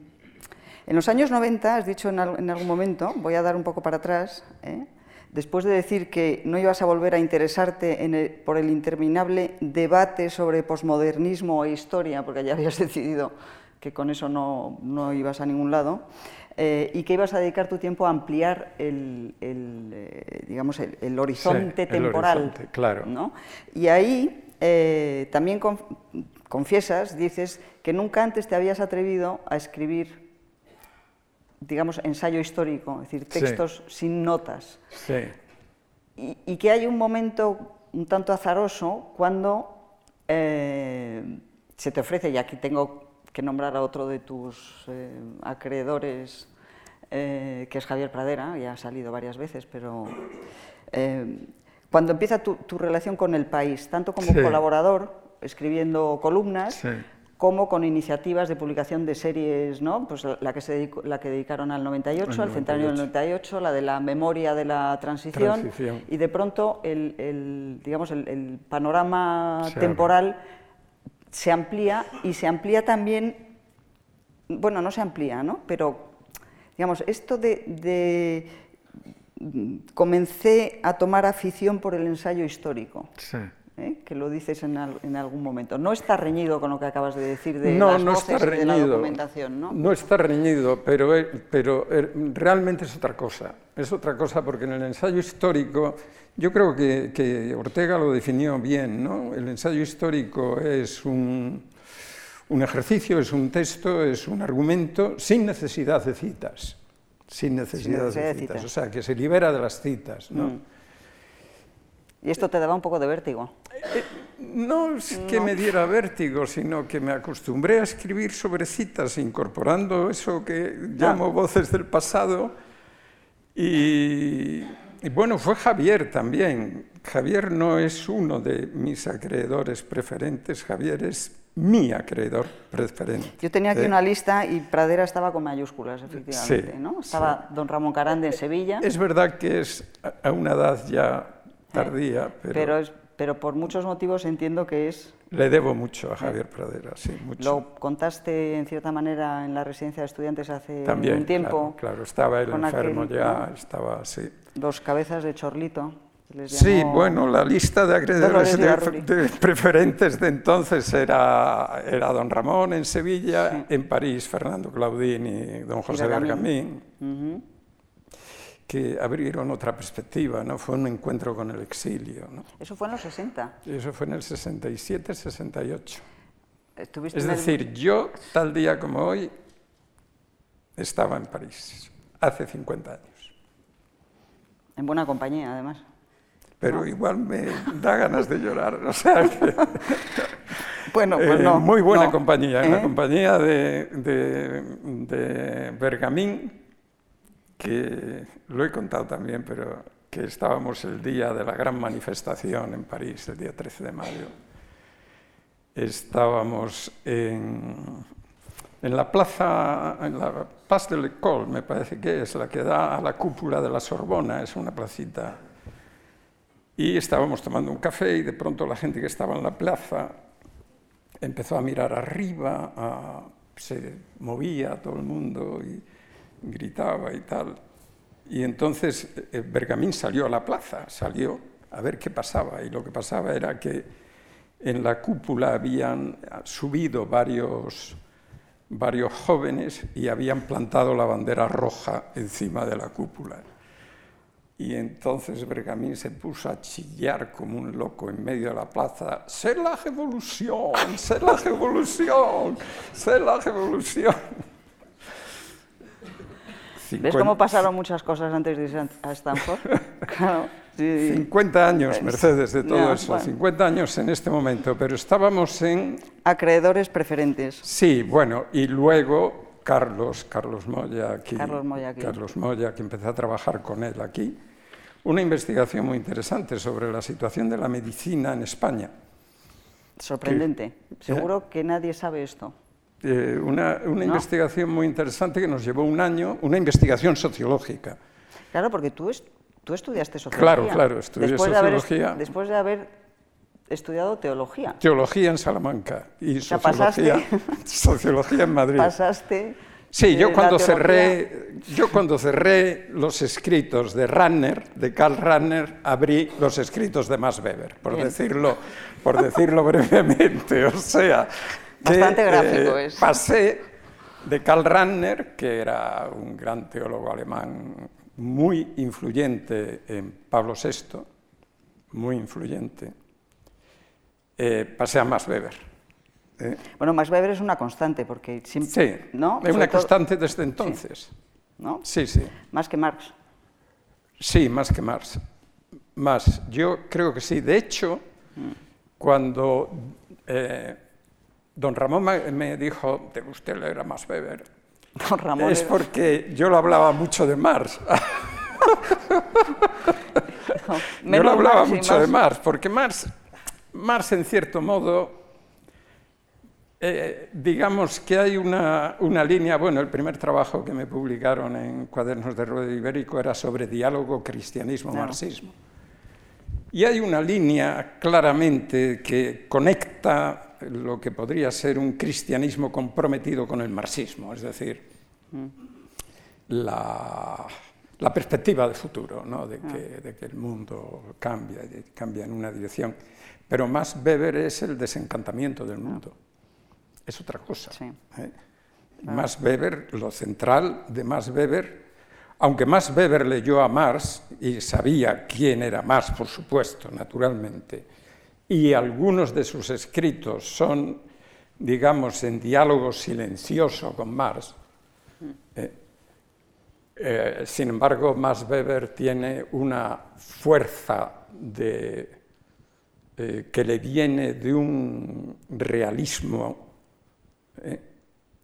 en los años 90, has dicho en, algún momento, voy a dar un poco para atrás, ¿eh? después de decir que no ibas a volver a interesarte por el interminable debate sobre posmodernismo e historia, porque ya habías decidido que con eso no, no ibas a ningún lado, eh, y que ibas a dedicar tu tiempo a ampliar el, eh, digamos, el, horizonte temporal. claro. ¿no? Y ahí eh, también confiesas, dices, que nunca antes te habías atrevido a escribir, digamos, ensayo histórico, es decir, textos sin notas. Sí. Y, y, que hay un momento un tanto azaroso cuando se te ofrece, y aquí tengo que nombrar a otro de tus eh, acreedores, eh, que es Javier Pradera, ya ha salido varias veces, pero eh, cuando empieza tu, relación con el país, tanto como colaborador, escribiendo columnas, como con iniciativas de publicación de series, ¿no? pues la que, se la que dedicaron al 98, al centenario del 98, la de la memoria de la transición, y de pronto el, digamos, el, panorama temporal se amplía y se amplía también bueno, no se amplía, ¿no? Pero, digamos, esto de, comencé a tomar afición por el ensayo histórico. Sí. ¿Eh? que lo dices en, algún momento. No está reñido con lo que acabas de decir de no, las no está reñido, de la documentación, ¿no? No está reñido, pero, pero realmente es otra cosa. Es otra cosa porque en el ensayo histórico, yo creo que, que Ortega lo definió bien, ¿no? El ensayo histórico es un, un ejercicio, es un texto, es un argumento sin necesidad de citas. Sin necesidad, de, citas. O sea, que se libera de las citas. ¿no? Mm. ¿Y esto te daba un poco de vértigo? Eh, no es que me diera vértigo, sino que me acostumbré a escribir sobre citas, incorporando eso que llamo voces del pasado. Y, y, bueno, fue Javier también. Javier no es uno de mis acreedores preferentes, Javier es mi acreedor preferente. Yo tenía aquí ¿Eh? una lista y Pradera estaba con mayúsculas, efectivamente. ¿no? Estaba don Ramón Carande en Sevilla. Es verdad que es a una edad ya tardía, eh, pero... Pero, por muchos motivos entiendo que es... Le debo mucho a Javier Pradera, sí, mucho. Lo contaste en cierta manera en la residencia de estudiantes hace un tiempo. Claro, claro estaba él enfermo ya, estaba así. Dos cabezas de chorlito. Sí, bueno, la lista de acreedores de, preferentes de entonces era, era don Ramón en Sevilla, en París Fernando Claudín y don José Bergamín, que abrieron otra perspectiva, ¿no? fue un encuentro con el exilio. ¿no? Eso fue en los 60. Eso fue en el 67, 68. Es decir, yo tal día como hoy estaba en París, hace 50 años. En buena compañía, además pero igual me da ganas de llorar. O sea bueno, pues no. muy buena compañía, la ¿eh? compañía de, de, Bergamín, que lo he contado también, pero que estábamos el día de la gran manifestación en París, el día 13 de mayo. Estábamos en, en la plaza, en la Place de l'École, me parece que es la que da a la cúpula de la Sorbona, es una placita y estábamos tomando un café y de pronto la gente que estaba en la plaza empezó a mirar arriba, se movía todo el mundo y gritaba y tal. Y entonces eh, Bergamín salió a la plaza, salió a ver qué pasaba. Y lo que pasaba era que en la cúpula habían subido varios, varios jóvenes y habían plantado la bandera roja encima de la cúpula. Y entonces Bergamín se puso a chillar como un loco en medio de la plaza, ¡Sé la revolución! ¡Sé la revolución! ¡Sé la revolución! ¿Ves cómo pasaron muchas cosas antes de ir a Stanford? Claro. 50 años, Mercedes, de todo eso, 50 años en este momento, pero estábamos en... Acreedores preferentes. Sí, bueno, y luego Carlos, Carlos Moya, aquí, Carlos Moya, aquí. Carlos Moya, que empecé a trabajar con él aquí, una investigación muy interesante sobre la situación de la medicina en España. Sorprendente. Seguro que nadie sabe esto. Eh, una, investigación muy interesante que nos llevó un año, una investigación sociológica. Claro, porque tú, tú estudiaste sociología. Claro, claro, estudié después sociología. De después de haber estudiado teología. Teología en Salamanca y sociología, sociología en Madrid. Pasaste Sí, yo cuando, cerré, yo cuando cerré los escritos de Ranner, de Karl Ranner, abrí los escritos de Max Weber, por decirlo, por decirlo brevemente. O sea, Bastante gráfico eh, Pasé de Karl Ranner, que era un gran teólogo alemán muy influyente en Pablo VI, muy influyente, eh, pasé a Max Weber. ¿Eh? Bueno, Max Weber es una constante, porque siempre... Sí, ¿no? es una constante desde entonces. Sí. ¿No? Sí, sí. Más que Marx. Sí, más que Marx. Más, yo creo que sí. De hecho, mm. cuando eh, don Ramón me dijo, ¿te usted leer a Max Weber? Don Ramón es porque yo lo hablaba mucho de Marx. yo lo hablaba mucho de Marx, porque Marx, Marx en cierto modo eh, digamos que hay una, línea, bueno, el primer trabajo que me publicaron en Cuadernos de Ruedo Ibérico era sobre diálogo cristianismo-marxismo. Y hay una línea claramente que conecta lo que podría ser un cristianismo comprometido con el marxismo, es decir, la, perspectiva de futuro, ¿no? de, que, de, que, el mundo cambia, cambia en una dirección. Pero más Weber es el desencantamiento del mundo, es otra cosa. ¿eh? Más Weber, lo central de Más Weber, aunque Más Weber leyó a Marx y sabía quién era Marx, por supuesto, naturalmente, y algunos de sus escritos son, digamos, en diálogo silencioso con Marx, eh, eh, sin embargo, Max Weber tiene una fuerza de, eh, que le viene de un realismo,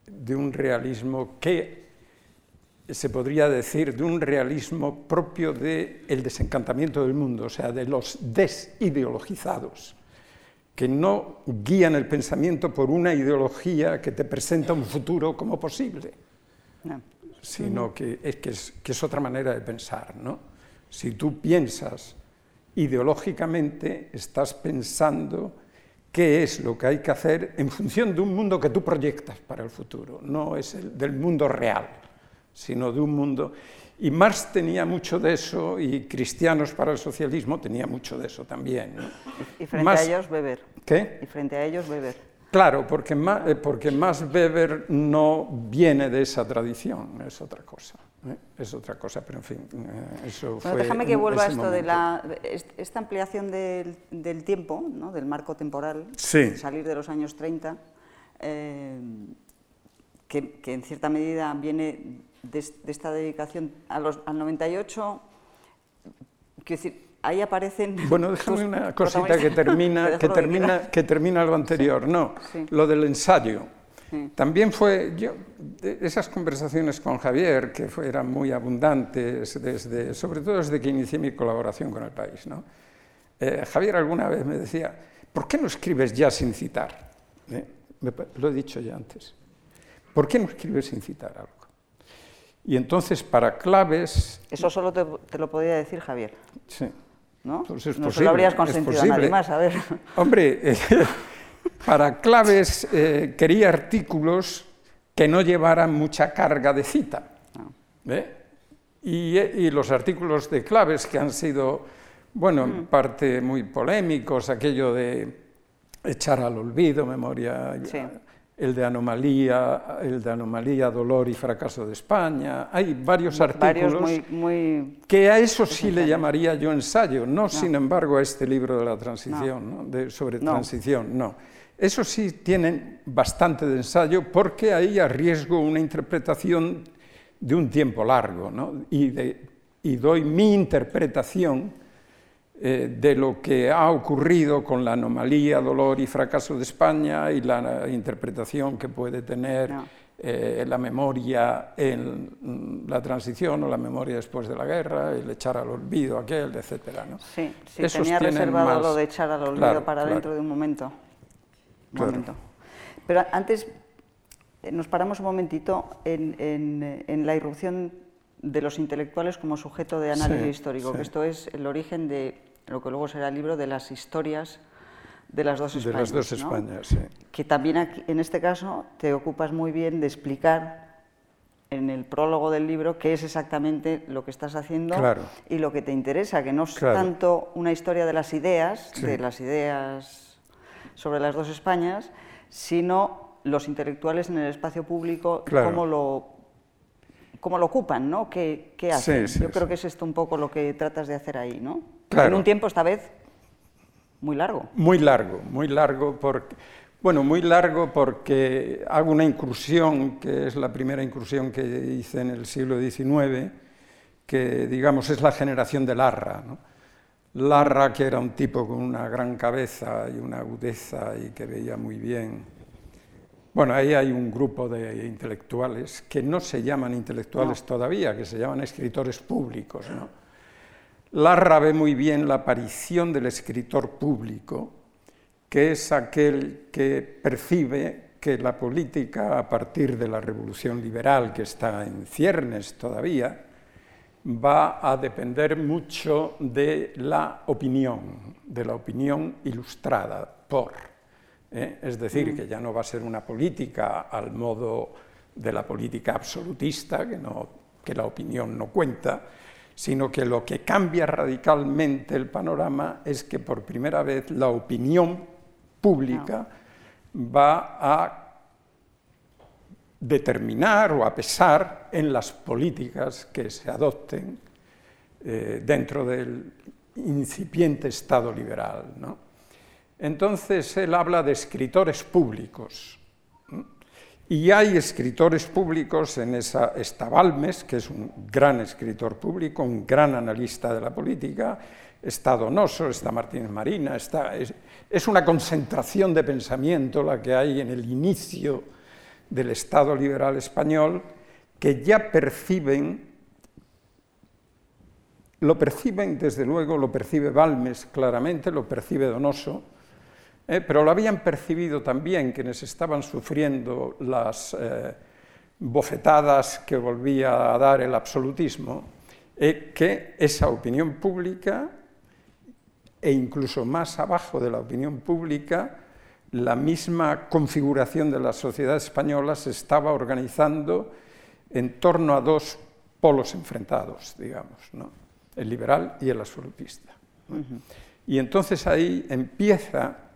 de un realismo que se podría decir de un realismo propio del el desencantamiento del mundo, o sea, de los desideologizados, que no guían el pensamiento por una ideología que te presenta un futuro como posible, sino que es, que es, que, es, otra manera de pensar. ¿no? Si tú piensas ideológicamente, estás pensando qué es lo que hay que hacer en función de un mundo que tú proyectas para el futuro, no es el del mundo real sino de un mundo. Y Marx tenía mucho de eso y Cristianos para el Socialismo tenía mucho de eso también. Y frente a ellos Weber. ¿Qué? Y frente a ellos Weber. Claro, porque más, eh, porque más Weber no viene de esa tradición, es otra cosa. ¿eh? Es otra cosa, pero en fin, eh, eso bueno, Déjame que vuelva a esto de la, esta ampliación del, del tiempo, ¿no? del marco temporal, sí. salir de los años 30, que, que en cierta medida viene de, esta dedicación a los, al 98, quiero decir, ahí aparecen... Bueno, déjame una cosita que termina, que, termina, que termina lo anterior. No, lo del ensayo. También fue, yo, esas conversaciones con Javier, que eran muy abundantes, desde, sobre todo desde que inicié mi colaboración con el país. ¿no? Eh, Javier alguna vez me decía, ¿por qué no escribes ya sin citar? ¿Eh? lo he dicho ya antes. ¿Por qué no escribes sin citar algo? Y entonces para claves... Eso solo te, lo podía decir Javier. Sí. ¿No? Pues es no posible, lo habrías consentido a nadie más, a ver. Hombre, eh, para claves eh, quería artículos que no llevaran mucha carga de cita. Ah. ¿eh? Y, y, los artículos de claves que han sido, bueno, en mm. parte muy polémicos, aquello de echar al olvido, memoria... Sí el de anomalía, el de anomalía, dolor y fracaso de España. Hay varios artículos que a eso sí le llamaría yo ensayo, no, sin embargo a este libro de la transición, de, sobre transición, no. Eso sí tienen bastante de ensayo porque ahí arriesgo una interpretación de un tiempo largo y, y doy mi interpretación eh, de lo que ha ocurrido con la anomalía, dolor y fracaso de España y la interpretación que puede tener eh, la memoria en la transición o la memoria después de la guerra, el echar al olvido aquel, etc. ¿no? Sí, sí tenía reservado lo de echar al olvido para dentro de un momento. Un momento. Pero antes eh, nos paramos un momentito en, en, en la irrupción de los intelectuales como sujeto de análisis histórico, que esto es el origen de lo que luego será el libro de las historias de las dos Españas. De las dos Españas, sí. Que también aquí, en este caso te ocupas muy bien de explicar en el prólogo del libro qué es exactamente lo que estás haciendo y lo que te interesa, que no es tanto una historia de las ideas, de las ideas sobre las dos Españas, sino los intelectuales en el espacio público, cómo lo cómo lo ocupan, ¿no? ¿Qué, hacen? Yo creo que es esto un poco lo que tratas de hacer ahí, ¿no? En un tiempo, esta vez, muy largo. Muy largo, muy largo, porque, bueno, muy largo porque hago una incursión, que es la primera incursión que hice en el siglo XIX, que digamos es la generación de Larra. ¿no? Larra, que era un tipo con una gran cabeza y una agudeza y que veía muy bien. Bueno, ahí hay un grupo de intelectuales que no se llaman intelectuales todavía, que se llaman escritores públicos. ¿no? Larra ve muy bien la aparición del escritor público, que es aquel que percibe que la política, a partir de la revolución liberal que está en ciernes todavía, va a depender mucho de la opinión, de la opinión ilustrada por. ¿eh? es decir, que ya no va a ser una política al modo de la política absolutista, que, no, que la opinión no cuenta, sino que lo que cambia radicalmente el panorama es que por primera vez la opinión pública va a determinar o a pesar en las políticas que se adopten eh, dentro del incipiente Estado liberal. Entonces él habla de escritores públicos. Y hay escritores públicos en esa, está Balmes, que es un gran escritor público, un gran analista de la política, está Donoso, está Martínez Marina, es, es una concentración de pensamiento la que hay en el inicio del Estado liberal español, que ya perciben, lo perciben desde luego, lo percibe Balmes claramente, lo percibe Donoso, eh, pero lo habían percibido también quienes estaban sufriendo las eh, bofetadas que volvía a dar el absolutismo, eh, que esa opinión pública, e incluso más abajo de la opinión pública, la misma configuración de la sociedad española se estaba organizando en torno a dos polos enfrentados, digamos, ¿no? el liberal y el absolutista. Y entonces ahí empieza,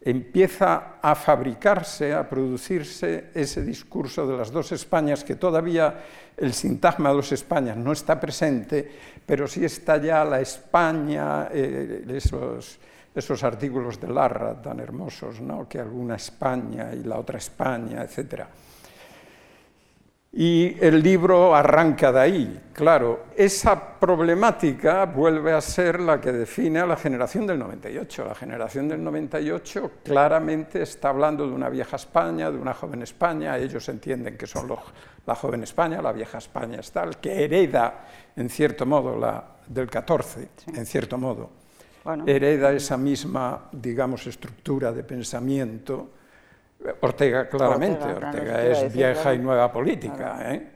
empieza a fabricarse, a producirse ese discurso de las dos Españas, que todavía el sintagma dos Españas no está presente, pero sí está ya la España, eh, esos esos artículos de Larra tan hermosos, ¿no? que alguna España y la otra España, etc. Y el libro arranca de ahí. Claro, esa problemática vuelve a ser la que define a la generación del 98. La generación del 98 claramente está hablando de una vieja España, de una joven España. Ellos entienden que son los, la joven España, la vieja España es tal, que hereda, en cierto modo, la del 14, en cierto modo hereda esa misma, digamos, estructura de pensamiento. Ortega, claramente, Ortega, es vieja y nueva política. ¿eh?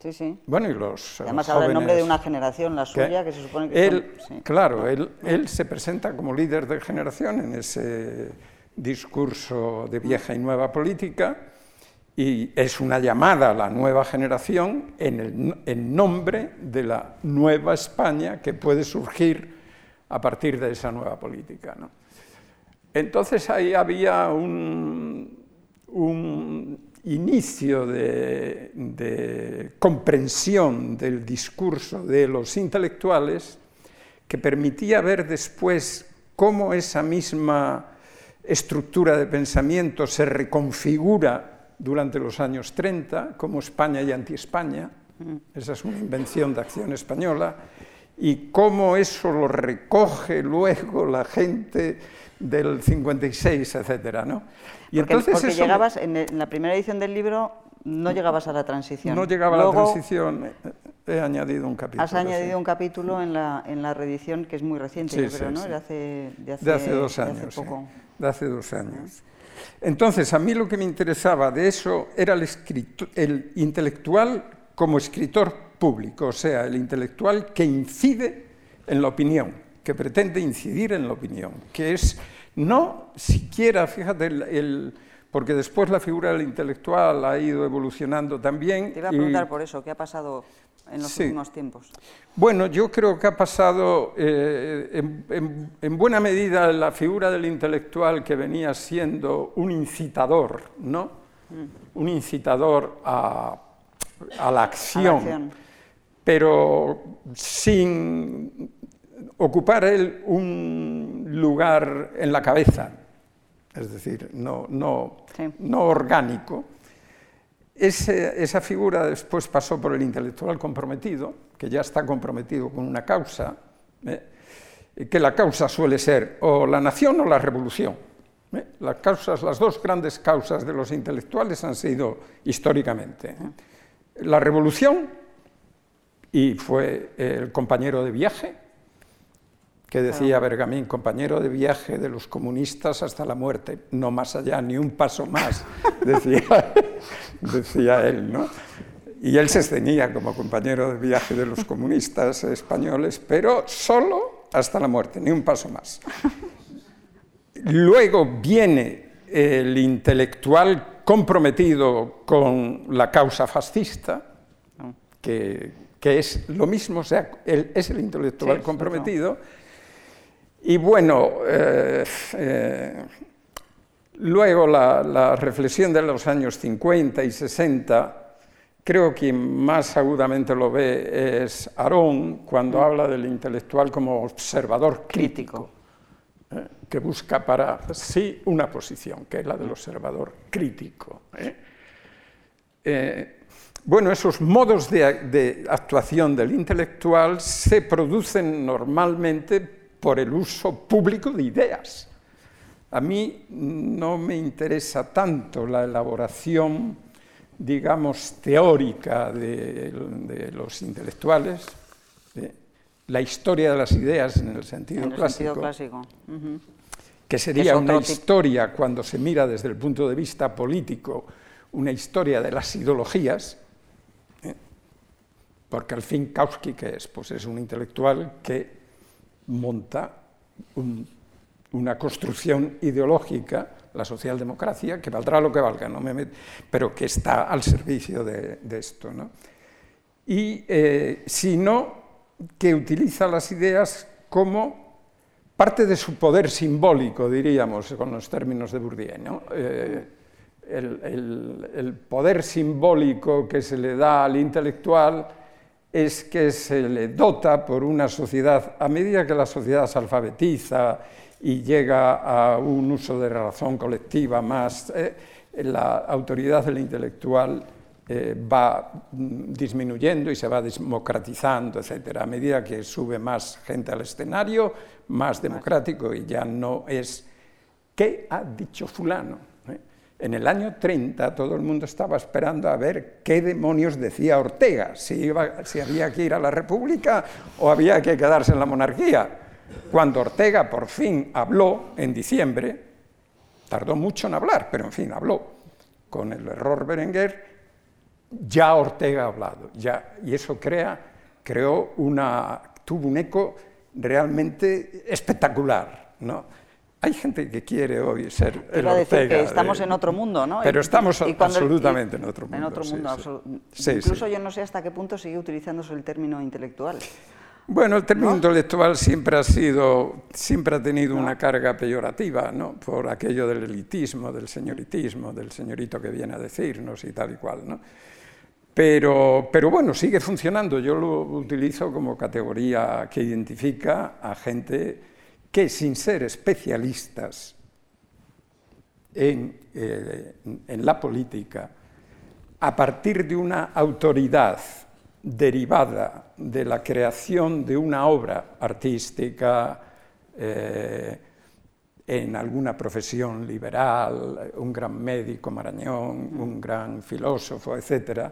Sí, sí. Bueno, y los Además habla en nombre de una generación, la suya, que, se supone que él, Claro, él, él se presenta como líder de generación en ese discurso de vieja y nueva política y es una llamada a la nueva generación en, el, en nombre de la nueva España que puede surgir a partir de esa nueva política. Entonces ahí había un, inicio de, comprensión del discurso de los intelectuales que permitía ver después cómo esa misma estructura de pensamiento se reconfigura durante los años 30, como España y anti-España, esa es una invención de acción española, y cómo eso lo recoge luego la gente del 56, etcétera, ¿no? Y entonces porque llegabas, en, la primera edición del libro, no llegabas a la transición. No llegaba a la transición, he añadido un capítulo. Has añadido un capítulo en la, en la reedición que es muy reciente, yo creo, ¿no? De hace, de hace, dos años. De hace, poco. de hace dos años. Entonces, a mí lo que me interesaba de eso era el, el intelectual como escritor público, o sea, el intelectual que incide en la opinión, que pretende incidir en la opinión, que es no siquiera, fíjate, el, porque después la figura del intelectual ha ido evolucionando también. Te iba a preguntar por eso, ¿qué ha pasado en los últimos tiempos? Bueno, yo creo que ha pasado eh, en, buena medida la figura del intelectual que venía siendo un incitador, ¿no? Mm. Un incitador a, la acción pero sin ocupar él un lugar en la cabeza, es decir, no, no, no orgánico. esa figura después pasó por el intelectual comprometido, que ya está comprometido con una causa, ¿eh? que la causa suele ser o la nación o la revolución. ¿eh? Las, causas, las dos grandes causas de los intelectuales han sido históricamente ¿eh? la revolución y fue el compañero de viaje, que decía Bergamín, compañero de viaje de los comunistas hasta la muerte, no más allá, ni un paso más, decía, decía él, ¿no? Y él se ceñía como compañero de viaje de los comunistas españoles, pero solo hasta la muerte, ni un paso más. Luego viene el intelectual comprometido con la causa fascista, que, es lo mismo, o sea, es el intelectual comprometido. Y bueno, eh, eh, luego la, reflexión de los años 50 y 60, creo que más agudamente lo ve es Arón, cuando habla del intelectual como observador crítico. Eh, que busca para sí una posición, que es la del observador crítico. Bueno, esos modos de, actuación del intelectual se producen normalmente por el uso público de ideas. A mí no me interesa tanto la elaboración, digamos, teórica de, los intelectuales, la historia de las ideas en el sentido clásico, que sería una historia, cuando se mira desde el punto de vista político, una historia de las ideologías, porque al fin Kautsky, ¿qué es? Pues es un intelectual que monta una construcción ideológica, la socialdemocracia, que valdrá lo que valga, no me pero que está al servicio de, esto. ¿no? Y eh, sino que utiliza las ideas como parte de su poder simbólico, diríamos, con los términos de Bourdieu. ¿no? Eh, el poder simbólico que se le da al intelectual es que se le dota por una sociedad, a medida que la sociedad se alfabetiza y llega a un uso de razón colectiva más, eh, la autoridad del intelectual eh, va disminuyendo y se va democratizando, etc. A medida que sube más gente al escenario, más democrático y ya no es ¿qué ha dicho fulano? En el año 30 todo el mundo estaba esperando a ver qué demonios decía Ortega, si, había que ir a la República o había que quedarse en la monarquía. Cuando Ortega por fin habló en diciembre, tardó mucho en hablar, pero en fin, habló con el error Berenguer, ya Ortega ha hablado, ya, y eso creó tuvo un eco realmente espectacular. ¿no? Hay gente que quiere hoy ser el decir que estamos en otro mundo, ¿no? Pero estamos absolutamente en otro mundo. En otro mundo, Incluso yo no sé hasta qué punto sigue utilizándose el término intelectual. Bueno, el término intelectual siempre ha sido, siempre ha tenido una carga peyorativa, ¿no? Por aquello del elitismo, del señoritismo, del señorito que viene a decirnos y tal y cual, ¿no? Pero, pero bueno, sigue funcionando. Yo lo utilizo como categoría que identifica a gente que sin ser especialistas eh, en, la política, a partir de una autoridad derivada de la creación de una obra artística, eh, en alguna profesión liberal, un gran médico Marañón, un gran filósofo, etc.,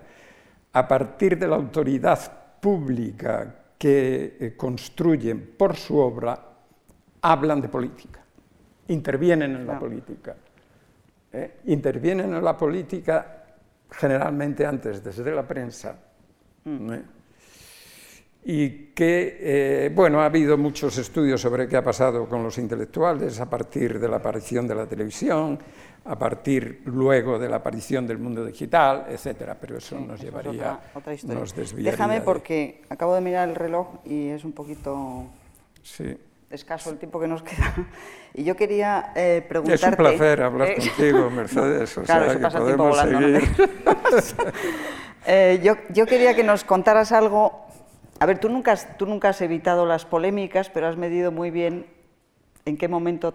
a partir de la autoridad pública que eh, construyen por su obra, hablan de política, intervienen en la política. ¿eh? Intervienen en la política generalmente antes desde la prensa. Mm. ¿eh? Y que, eh, bueno, ha habido muchos estudios sobre qué ha pasado con los intelectuales a partir de la aparición de la televisión, a partir luego de la aparición del mundo digital, etcétera, pero eso nos llevaría, otra, historia. nos desviaría. Déjame porque acabo de mirar el reloj y es un poquito... Sí escaso el tiempo que nos queda. Y yo quería eh, preguntarte... Es un placer hablar eh, contigo, Mercedes. claro, sea, que podemos seguir. Eh, yo, yo, quería que nos contaras algo... A ver, tú nunca, has, tú nunca has evitado las polémicas, pero has medido muy bien en qué momento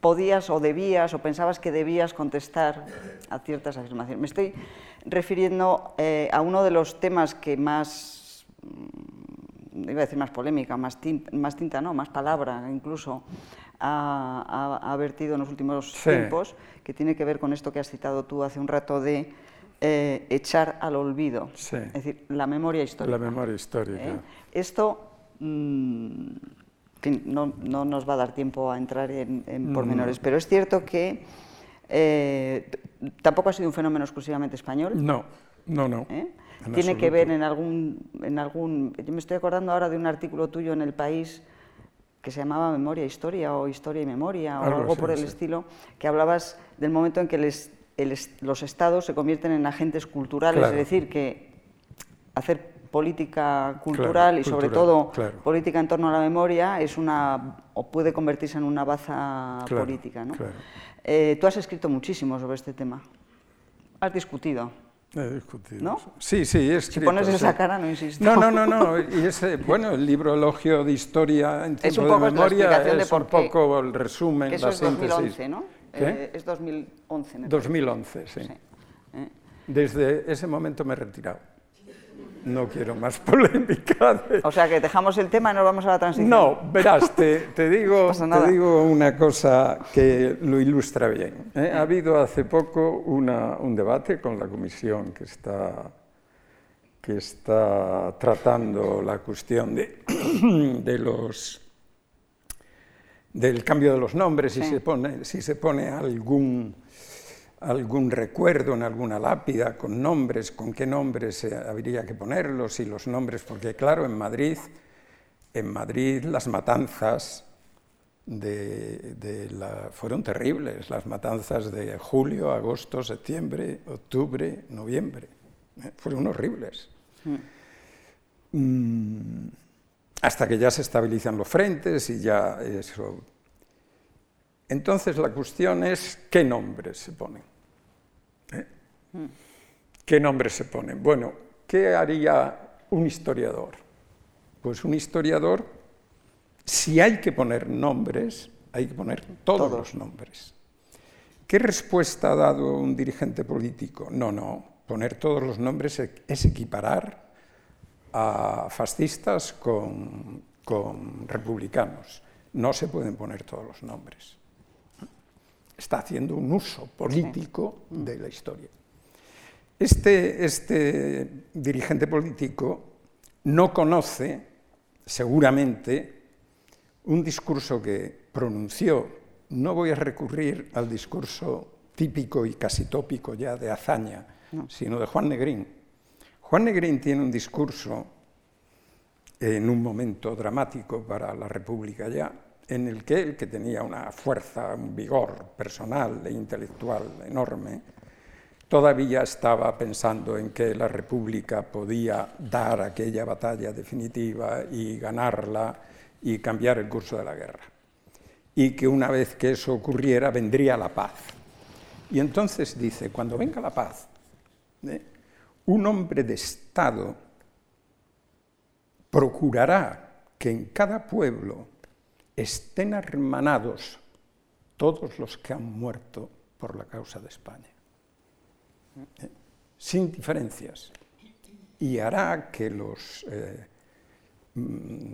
podías o debías o pensabas que debías contestar a ciertas afirmaciones. Me estoy refiriendo a uno de los temas que más iba a decir más polémica, más tinta, más tinta no, más palabra incluso, ha, vertido en los últimos tiempos, que tiene que ver con esto que has citado tú hace un rato de eh, echar al olvido, es decir, la memoria histórica. La memoria histórica. ¿Eh? Esto mm, no, no, nos va a dar tiempo a entrar en, en pormenores, pero es cierto que eh, tampoco ha sido un fenómeno exclusivamente español. No, no, no tiene que ver en algún, en algún... Yo me estoy acordando ahora de un artículo tuyo en El País que se llamaba Memoria e Historia o Historia y Memoria o algo, por el estilo, que hablabas del momento en que los estados se convierten en agentes culturales, es decir, que hacer política cultural y sobre todo política en torno a la memoria es una o puede convertirse en una baza política. ¿no? Eh, tú has escrito muchísimo sobre este tema. Has discutido. Discutido. ¿No? Sí, sí, he escrito. Si pones esa cara, no insisto. No, no, no, no. Y ese, bueno, el libro Elogio de Historia en tiempo de memoria es un poco el resumen, eso la es síntesis. 2011, ¿no? Eh, es 2011, me 2011, sí. sí. ¿Eh? Desde ese momento me he retirado. No quiero más polémica. O sea, que dejamos el tema y nos vamos a la transición. No, verás, te, digo, te digo una cosa que lo ilustra bien. ¿eh? Ha habido hace poco un debate con la comisión que está, que está tratando la cuestión de, de los del cambio de los nombres, si, se pone, si se pone algún algún recuerdo en alguna lápida con nombres, con qué nombres habría que ponerlos y los nombres, porque claro, en Madrid, en Madrid las matanzas de, la, fueron terribles, las matanzas de julio, agosto, septiembre, octubre, noviembre, ¿eh? fueron horribles. Mm. Mm, hasta que ya se estabilizan los frentes y ya eso. Entonces la cuestión es qué nombres se ponen. ¿Qué nombres se ponen? Bueno, ¿qué haría un historiador? Pues un historiador, si hay que poner nombres, hay que poner todos, los nombres. ¿Qué respuesta ha dado un dirigente político? No, no, poner todos los nombres es equiparar a fascistas con, con republicanos. No se pueden poner todos los nombres. Está haciendo un uso político de la historia. Este, este, dirigente político no conoce, seguramente, un discurso que pronunció. No voy a recurrir al discurso típico y casi tópico ya de Azaña, sino de Juan Negrín. Juan Negrín tiene un discurso en un momento dramático para la República ya, en el que él, que tenía una fuerza, un vigor personal e intelectual enorme, todavía estaba pensando en que la República podía dar aquella batalla definitiva y ganarla y cambiar el curso de la guerra. Y que una vez que eso ocurriera vendría la paz. Y entonces dice, cuando venga la paz, ¿eh? un hombre de Estado procurará que en cada pueblo estén hermanados todos los que han muerto por la causa de España. Sin diferencias, y hará que los, eh, mm,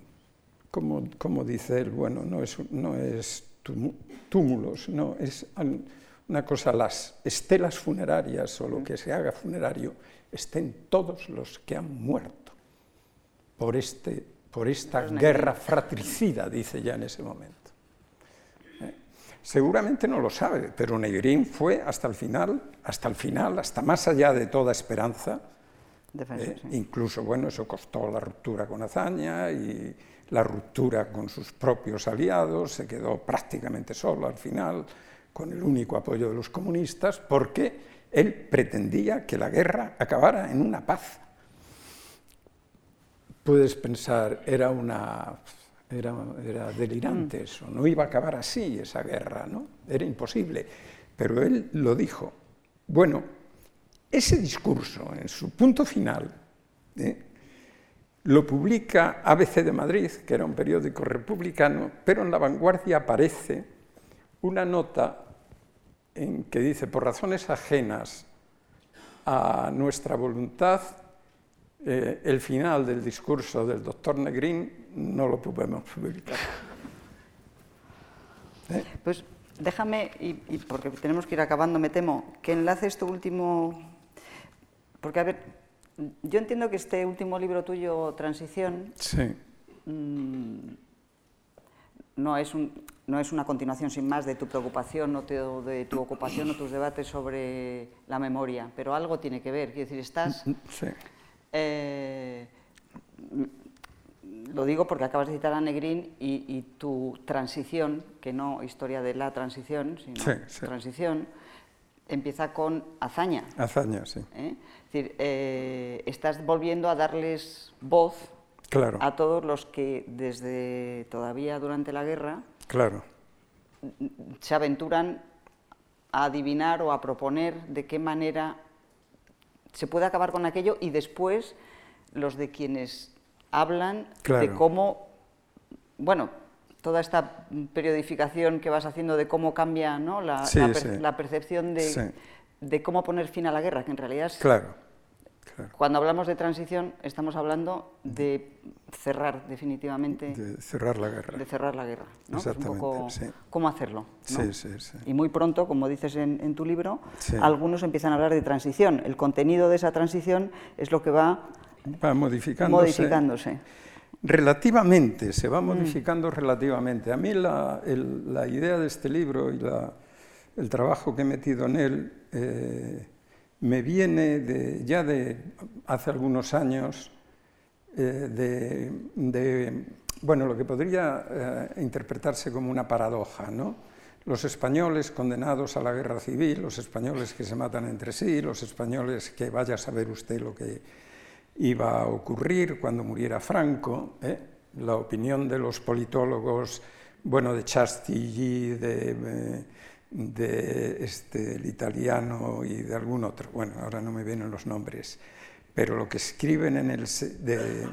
como, dice él, bueno, no es, no es túmulos, no, es una cosa, las estelas funerarias o lo que se haga funerario, estén todos los que han muerto por, este, por esta guerra fratricida, dice ya en ese momento. Seguramente no lo sabe, pero Negrín fue hasta el final, hasta el final, hasta más allá de toda esperanza. Eh, incluso, bueno, eso costó la ruptura con Azaña y la ruptura con sus propios aliados, se quedó prácticamente solo al final, con el único apoyo de los comunistas, porque él pretendía que la guerra acabara en una paz. Puedes pensar, era una era, delirante eso, no iba a acabar así esa guerra, ¿no? Era imposible. Pero él lo dijo. Bueno, ese discurso, en su punto final, ¿eh? lo publica ABC de Madrid, que era un periódico republicano, pero en la vanguardia aparece una nota en que dice, por razones ajenas a nuestra voluntad, eh, el final del discurso del doctor Negrín no lo podemos publicar. ¿Eh? Pues déjame, y, porque tenemos que ir acabando, me temo, que enlace esto último, porque a ver, yo entiendo que este último libro tuyo, Transición, mm, no, es un, no es una continuación sin más de tu preocupación o de tu ocupación o tus debates sobre la memoria, pero algo tiene que ver, quiero decir, estás... Sí. Eh, lo digo porque acabas de citar a Negrín y, tu transición, que no historia de la transición, sino transición, empieza con hazaña. Hazaña, sí. ¿Eh? Es decir, eh, estás volviendo a darles voz a todos los que desde todavía durante la guerra claro. se aventuran a adivinar o a proponer de qué manera se puede acabar con aquello y después los de quienes hablan de cómo, bueno, toda esta periodificación que vas haciendo de cómo cambia ¿no? la, percepción de, de, cómo poner fin a la guerra, que en realidad es... Claro cuando hablamos de transición, estamos hablando de cerrar definitivamente. De cerrar la guerra. De cerrar la guerra. ¿no? Exactamente. cómo hacerlo. Sí, sí, sí. Y muy pronto, como dices en, tu libro, algunos empiezan a hablar de transición. El contenido de esa transición es lo que va, va modificándose. modificándose. Relativamente, se va mm. modificando relativamente. A mí la, la, idea de este libro y la, el trabajo que he metido en él. Eh, me viene de, ya de hace algunos años eh, de, bueno, lo que podría eh, interpretarse como una paradoja, ¿no? Los españoles condenados a la guerra civil, los españoles que se matan entre sí, los españoles que vaya a saber usted lo que iba a ocurrir cuando muriera Franco, ¿eh? la opinión de los politólogos, bueno, de Chastilly, de de este, el italiano y de algún otro, bueno, ahora no me vienen los nombres, pero lo que escriben en el... de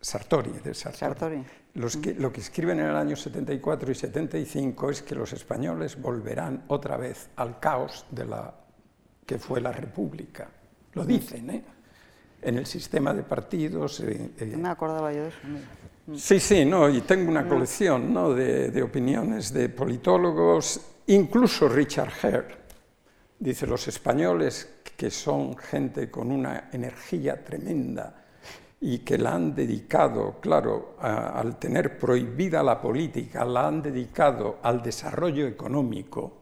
Sartori, de Sartori. Los que, lo que escriben en el año 74 y 75 es que los españoles volverán otra vez al caos de la que fue la República. Lo dicen, ¿eh? En el sistema de partidos. Eh, eh. me acordaba yo de eso. Sí, sí, no, y tengo una colección ¿no? de, de opiniones de politólogos Incluso Richard Hare dice, los españoles que son gente con una energía tremenda y que la han dedicado, claro, al tener prohibida la política, la han dedicado al desarrollo económico,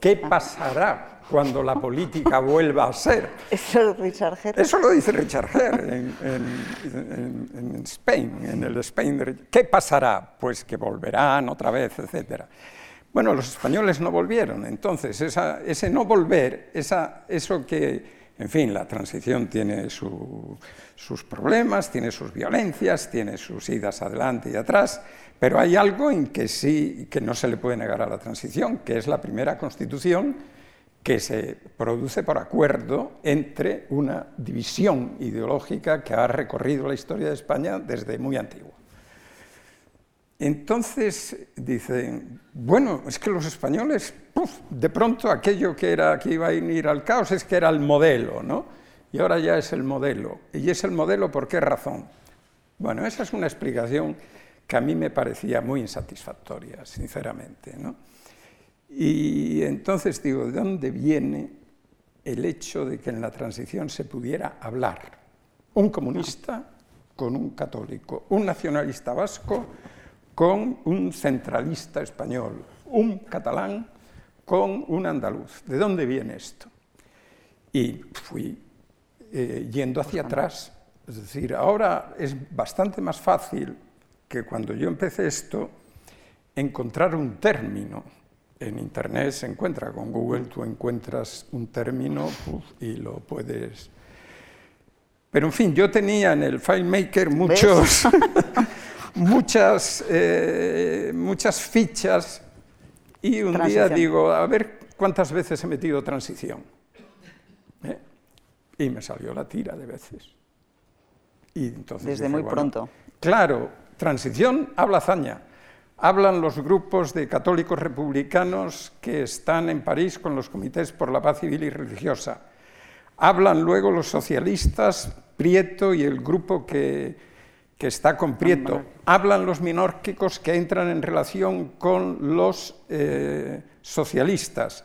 ¿qué pasará cuando la política vuelva a ser? Eso lo Richard Hare. Eso lo dice Richard Hare en, en, en Spain, en el Spain. ¿Qué pasará? Pues que volverán otra vez, etcétera. Bueno, los españoles no volvieron, entonces ese no volver, eso que, en fin, la transición tiene sus problemas, tiene sus violencias, tiene sus idas adelante y atrás, pero hay algo en que sí, que no se le puede negar a la transición, que es la primera constitución que se produce por acuerdo entre una división ideológica que ha recorrido la historia de España desde muy antiguo. Entonces dicen, bueno, es que los españoles, de pronto aquello que, era, que iba a ir al caos es que era el modelo, ¿no? Y ahora ya es el modelo. ¿Y es el modelo por qué razón? Bueno, esa es una explicación que a mí me parecía muy insatisfactoria, sinceramente, ¿no? Y entonces digo, ¿de dónde viene el hecho de que en la transición se pudiera hablar un comunista con un católico, un nacionalista vasco con un centralista español, un catalán con un andaluz. ¿De dónde viene esto? Y fui eh, yendo hacia atrás. Es decir, ahora es bastante más fácil que cuando yo empecé esto, encontrar un término. En Internet se encuentra, con Google tú encuentras un término y lo puedes... Pero en fin, yo tenía en el FileMaker muchos, muchas, eh, muchas fichas y un día digo, a ver cuántas veces he metido transición. ¿Eh? Y me salió la tira de veces. Y entonces Desde muy pronto. Claro, transición habla hazaña. Hablan los grupos de católicos republicanos que están en París con los comités por la paz civil y religiosa. Hablan luego los socialistas, Prieto y el grupo que, que está con Prieto. Hablan los minórquicos que entran en relación con los eh, socialistas.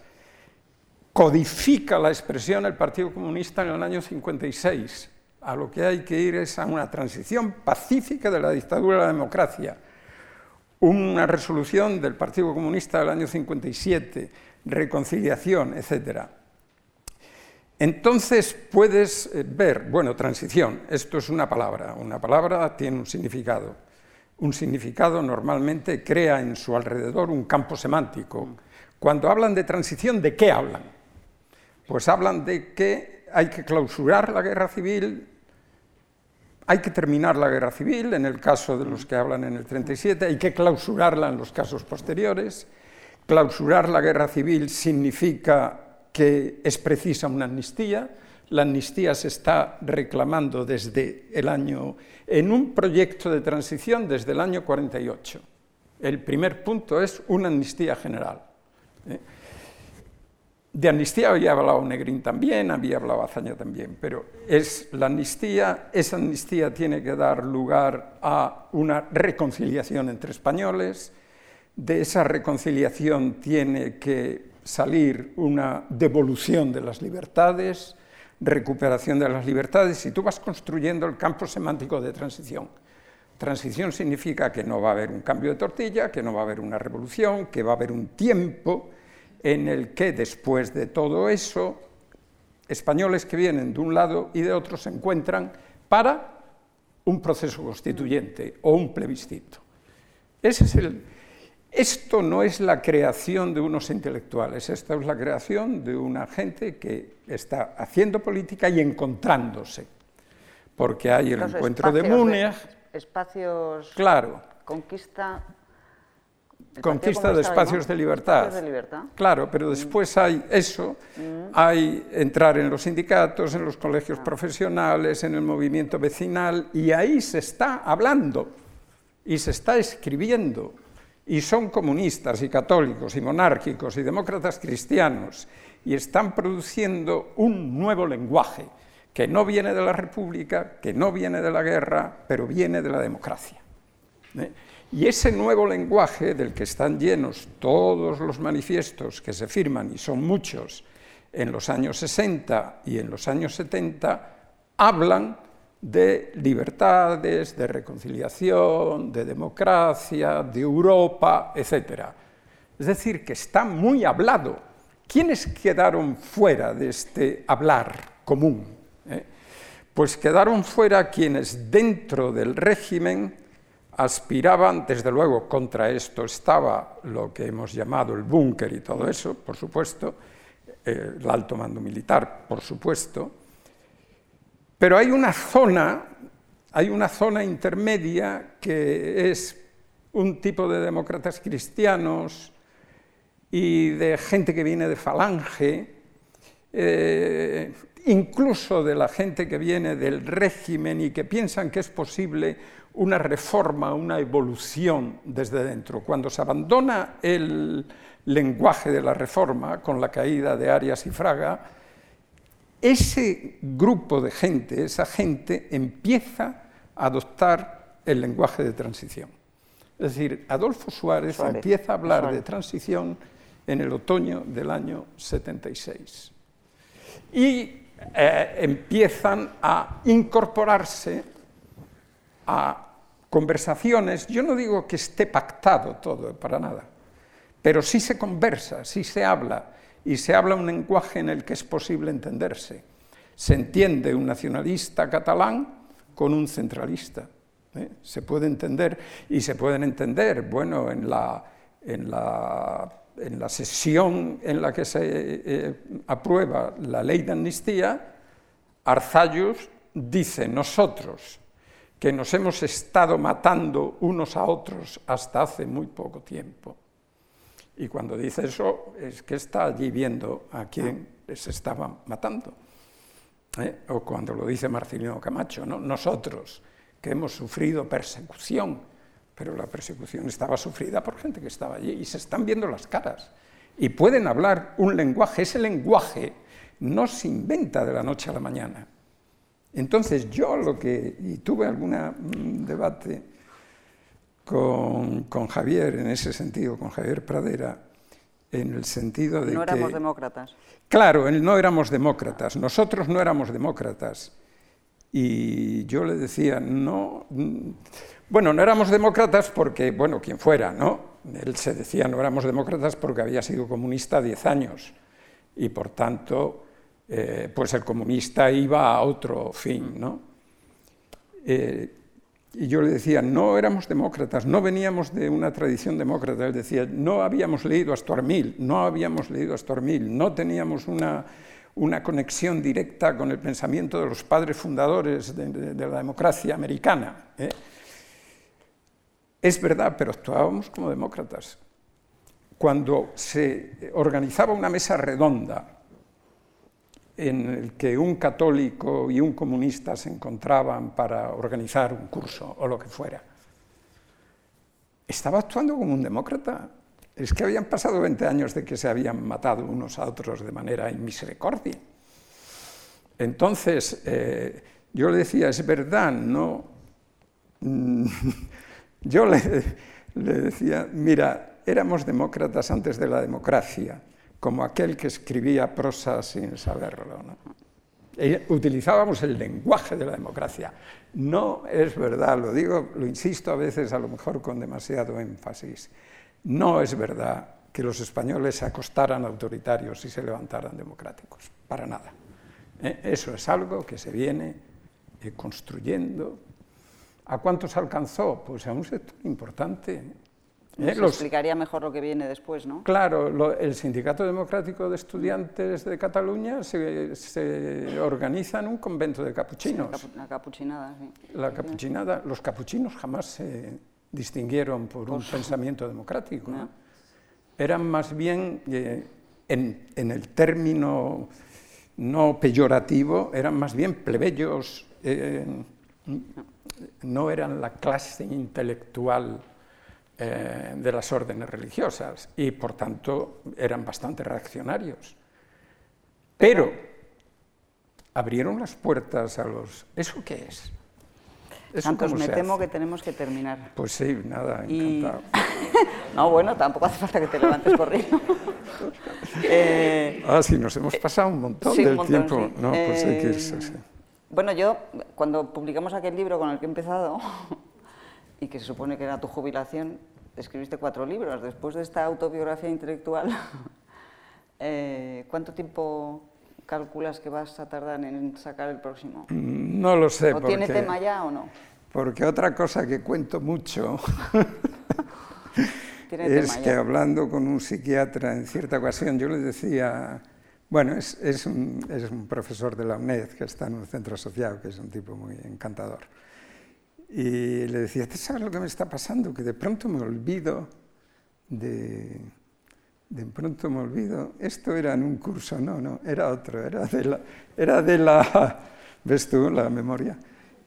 Codifica la expresión el Partido Comunista en el año 56. A lo que hay que ir es a una transición pacífica de la dictadura a la democracia. Una resolución del Partido Comunista del año 57, reconciliación, etc. Entonces puedes eh, ver, bueno, transición, esto es una palabra, una palabra tiene un significado. Un significado normalmente crea en su alrededor un campo semántico. Cuando hablan de transición, ¿de qué hablan? Pues hablan de que hay que clausurar la guerra civil, hay que terminar la guerra civil, en el caso de los que hablan en el 37, hay que clausurarla en los casos posteriores. Clausurar la guerra civil significa que es precisa una amnistía. La amnistía se está reclamando desde el año, en un proyecto de transición desde el año 48. El primer punto es una amnistía general. ¿eh? De amnistía había hablado Negrín también, había hablado Azaña también, pero es la amnistía, esa amnistía tiene que dar lugar a una reconciliación entre españoles, de esa reconciliación tiene que salir una devolución de las libertades, recuperación de las libertades, y tú vas construyendo el campo semántico de transición. Transición significa que no va a haber un cambio de tortilla, que no va a haber una revolución, que va a haber un tiempo en el que después de todo eso, españoles que vienen de un lado y de otro se encuentran para un proceso constituyente o un plebiscito. Ese es el, esto no es la creación de unos intelectuales, esto es la creación de una gente que está haciendo política y encontrándose, porque hay el encuentro de Múnich. espacios. Claro. Conquista conquista de espacios de libertad. Claro, pero después hay eso, mm. hay entrar en los sindicatos, en los colegios ah. profesionales, en el movimiento vecinal, y ahí se está hablando y se está escribiendo. Y son comunistas y católicos y monárquicos y demócratas cristianos y están produciendo un nuevo lenguaje que no viene de la república, que no viene de la guerra, pero viene de la democracia. ¿eh? Y ese nuevo lenguaje del que están llenos todos los manifiestos que se firman, y son muchos, en los años 60 y en los años 70, hablan de libertades, de reconciliación, de democracia, de Europa, etc. Es decir, que está muy hablado. ¿Quiénes quedaron fuera de este hablar común? Eh? Pues quedaron fuera quienes dentro del régimen aspiraban, desde luego, contra esto estaba lo que hemos llamado el búnker y todo eso, por supuesto, eh, el alto mando militar, por supuesto, pero hay una zona, hay una zona intermedia que es un tipo de demócratas cristianos y de gente que viene de falange, eh, incluso de la gente que viene del régimen y que piensan que es posible una reforma, una evolución desde dentro. Cuando se abandona el lenguaje de la reforma con la caída de Arias y Fraga, ese grupo de gente, esa gente empieza a adoptar el lenguaje de transición. Es decir, Adolfo Suárez, empieza a hablar de transición en el otoño del año 76. Y eh, empiezan a incorporarse a conversaciones, yo no digo que esté pactado todo, para nada, pero sí se conversa, sí se habla, y se habla un lenguaje en el que es posible entenderse. Se entiende un nacionalista catalán con un centralista. ¿eh? Se puede entender, y se pueden entender, bueno, en la, en la, en la sesión en la que se eh, aprueba la ley de amnistía, Arzayus dice, nosotros, que nos hemos estado matando unos a otros hasta hace muy poco tiempo. Y cuando dice eso, es que está allí viendo a quien se estaba matando. ¿eh? O cuando lo dice Marcelino Camacho, ¿no? nosotros que hemos sufrido persecución, pero la persecución estaba sufrida por gente que estaba allí y se están viendo las caras. Y pueden hablar un lenguaje, ese lenguaje no se inventa de la noche a la mañana. Entonces yo lo que, y tuve algún mm, debate con, Javier en ese sentido, con Javier Pradera, en el sentido de no éramos demócratas. Claro, no éramos demócratas, nosotros no éramos demócratas. Y yo le decía, no, bueno, no éramos demócratas porque, bueno, quien fuera, ¿no? Él se decía, no éramos demócratas porque había sido comunista 10 años y por tanto eh, pues el comunista iba a otro fin. ¿no? Eh, y yo le decía, no éramos demócratas, no veníamos de una tradición demócrata. Él decía, no habíamos leído a Stormil, no habíamos leído a Stormil, no teníamos una, una conexión directa con el pensamiento de los padres fundadores de, la democracia americana. ¿eh? Es verdad, pero actuábamos como demócratas. Cuando se organizaba una mesa redonda en el que un católico y un comunista se encontraban para organizar un curso o lo que fuera, estaba actuando como un demócrata. Es que habían pasado 20 años de que se habían matado unos a otros de manera inmisericordia. Entonces, eh, yo le decía, es verdad, no. yo le, decía, mira, éramos demócratas antes de la democracia, como aquel que escribía prosa sin saberlo. E utilizábamos el lenguaje de la democracia. No es verdad, lo digo, lo insisto a veces, a lo mejor con demasiado énfasis. No es verdad que los españoles se acostaran autoritarios y se levantaran democráticos, para nada. ¿Eh? Eso es algo que se viene eh, construyendo. ¿A cuántos alcanzó? Pues a un sector importante. ¿Eh? Explicaría mejor lo que viene después, ¿no? Claro, el Sindicato Democrático de Estudiantes de Cataluña se, organiza en un convento de capuchinos. la capuchinada, sí. La capuchinada, los capuchinos jamás se distinguieron por un pensamiento democrático. Eran más bien, eh, en, el término no peyorativo, eran más bien plebeyos, eh, no eran la clase intelectual eh, de las órdenes religiosas y por tanto eran bastante reaccionarios. Pero abrieron las puertas a los... ¿Eso qué es? Santos, me temo que tenemos que terminar. Pues sí, nada, encantado. no, bueno, tampoco hace falta que te levantes corriendo. eh... Ah, sí, nos hemos pasado un montón del tiempo. No, pues hay que irse, eh, Bueno, yo, cuando publicamos aquel libro con el que he empezado, y que se supone que era tu jubilación, escribiste cuatro libros. Después de esta autobiografía intelectual, eh, ¿cuánto tiempo calculas que vas a tardar en sacar el próximo? No lo sé. ¿O tiene tema ya o no? Porque otra cosa que cuento mucho es que hablando con un psiquiatra en cierta ocasión, yo le decía, bueno, es, es, un, es, un, profesor de la UNED que está en un centro asociado, que es un tipo muy encantador. Y le decía, ¿tú sabes lo que me está pasando? Que de pronto me olvido de, de pronto me olvido, esto era en un curso, no, no, era otro, era de la, era de la ¿ves tú la memoria?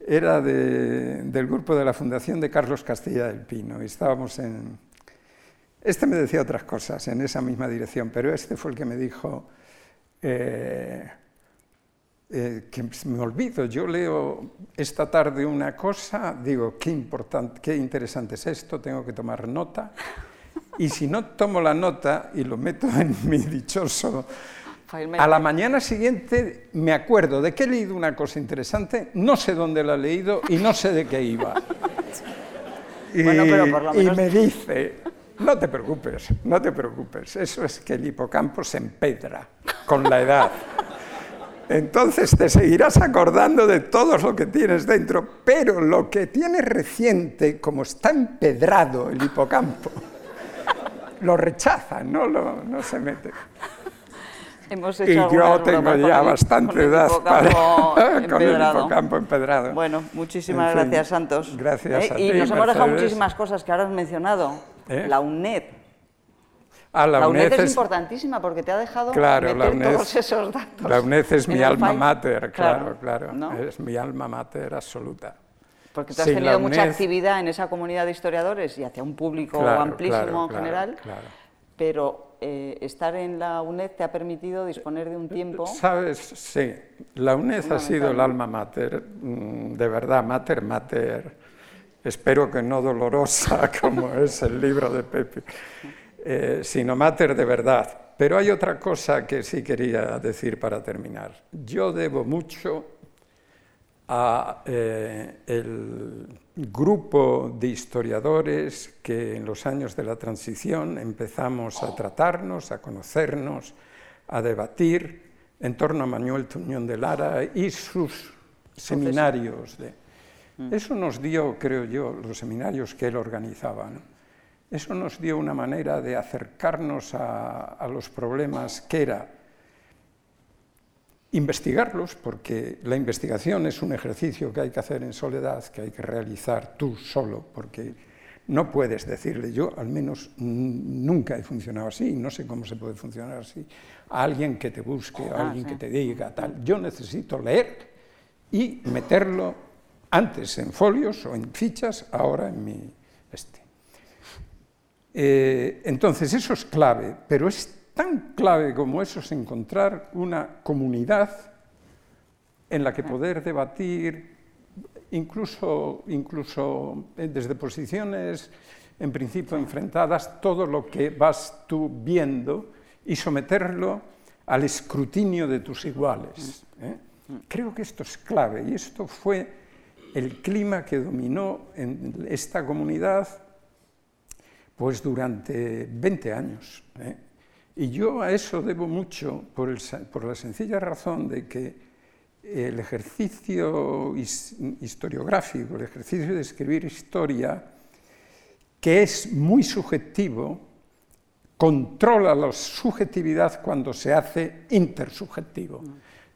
Era de, del grupo de la Fundación de Carlos Castilla del Pino, y estábamos en... Este me decía otras cosas en esa misma dirección, pero este fue el que me dijo eh, eh, que me olvido, yo leo esta tarde una cosa, digo, qué, importante, qué interesante es esto, tengo que tomar nota, y si no tomo la nota y lo meto en mi dichoso... A la mañana siguiente me acuerdo de que he leído una cosa interesante, no sé dónde la he leído y no sé de qué iba. Y, y me dice, no te preocupes, no te preocupes, eso es que el hipocampo se empedra con la edad. Entonces te seguirás acordando de todo lo que tienes dentro, pero lo que tienes reciente, como está empedrado el hipocampo, lo rechazan, no, no se mete. Hemos hecho y yo tengo ya bastante edad para, con el hipocampo empedrado. Bueno, muchísimas gracias, Santos. Gracias ¿Eh? a y ti, nos hemos dejado muchísimas cosas que ahora has mencionado. ¿Eh? La UNED. Ah, la, UNED, es, importantísima porque te ha dejado claro, meter la UNED, todos esos datos. La UNED es mi alma mater, claro, claro. Es mi alma mater absoluta. Porque tú has tenido mucha actividad en esa comunidad de historiadores y hacia un público amplísimo en general, pero eh, estar en la UNED te ha permitido disponer de un tiempo... Sabes, sí, la UNED ha sido el alma mater, mm, de verdad, mater, mater, espero que no dolorosa como es el libro de Pepe, eh, sino mater de verdad. Pero hay otra cosa que sí quería decir para terminar. Yo debo mucho a eh, el grupo de historiadores que en los años de la transición empezamos a tratarnos, a conocernos, a debatir, en torno a Manuel Tuñón de Lara y sus seminarios. De, mm. Eso nos dio, creo yo, los seminarios que él organizaba. Eso nos dio una manera de acercarnos a, a los problemas que era investigarlos, porque la investigación es un ejercicio que hay que hacer en soledad, que hay que realizar tú solo, porque no puedes decirle, yo al menos nunca he funcionado así, no sé cómo se puede funcionar así, a alguien que te busque, a ah, alguien que te diga tal. Yo necesito leer y meterlo antes en folios o en fichas, ahora en mi... Este. Eh, entonces eso es clave, pero es tan clave como eso es encontrar una comunidad en la que poder debatir, incluso, incluso eh, desde posiciones en principio enfrentadas, todo lo que vas tú viendo y someterlo al escrutinio de tus iguales. ¿eh? Creo que esto es clave y esto fue el clima que dominó en esta comunidad pues durante 20 años. ¿eh? Y yo a eso debo mucho por, la sencilla razón de que el ejercicio historiográfico, el ejercicio de escribir historia, que es muy subjetivo, controla la subjetividad cuando se hace intersubjetivo.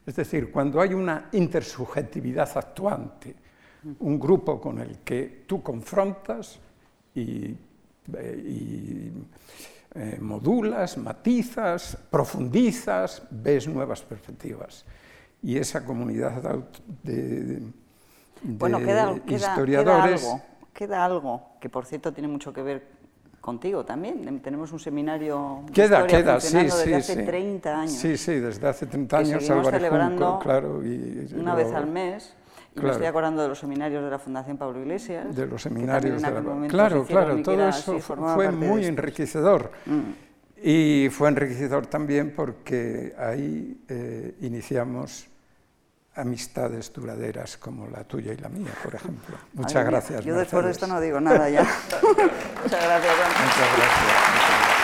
Es decir, cuando hay una intersubjetividad actuante, un grupo con el que tú confrontas y, y eh, modulas, matizas, profundizas, ves nuevas perspectivas. Y esa comunidad de, bueno, queda, historiadores... Queda, algo, queda algo, que por cierto tiene mucho que ver contigo también. Tenemos un seminario de queda, queda, sí, desde sí, hace 30 años. Sí, sí, desde hace 30 años Álvaro celebrando claro. Y, una vez al mes me estoy acordando de los seminarios de la Fundación Pablo Iglesias. De los seminarios de la... Claro, claro, todo eso fue muy enriquecedor. Mm. Y fue enriquecedor también porque ahí eh, iniciamos amistades duraderas como la tuya y la mía, por ejemplo. Muchas gracias. Yo después de esto no digo nada ya. Muchas gracias. Muchas gracias.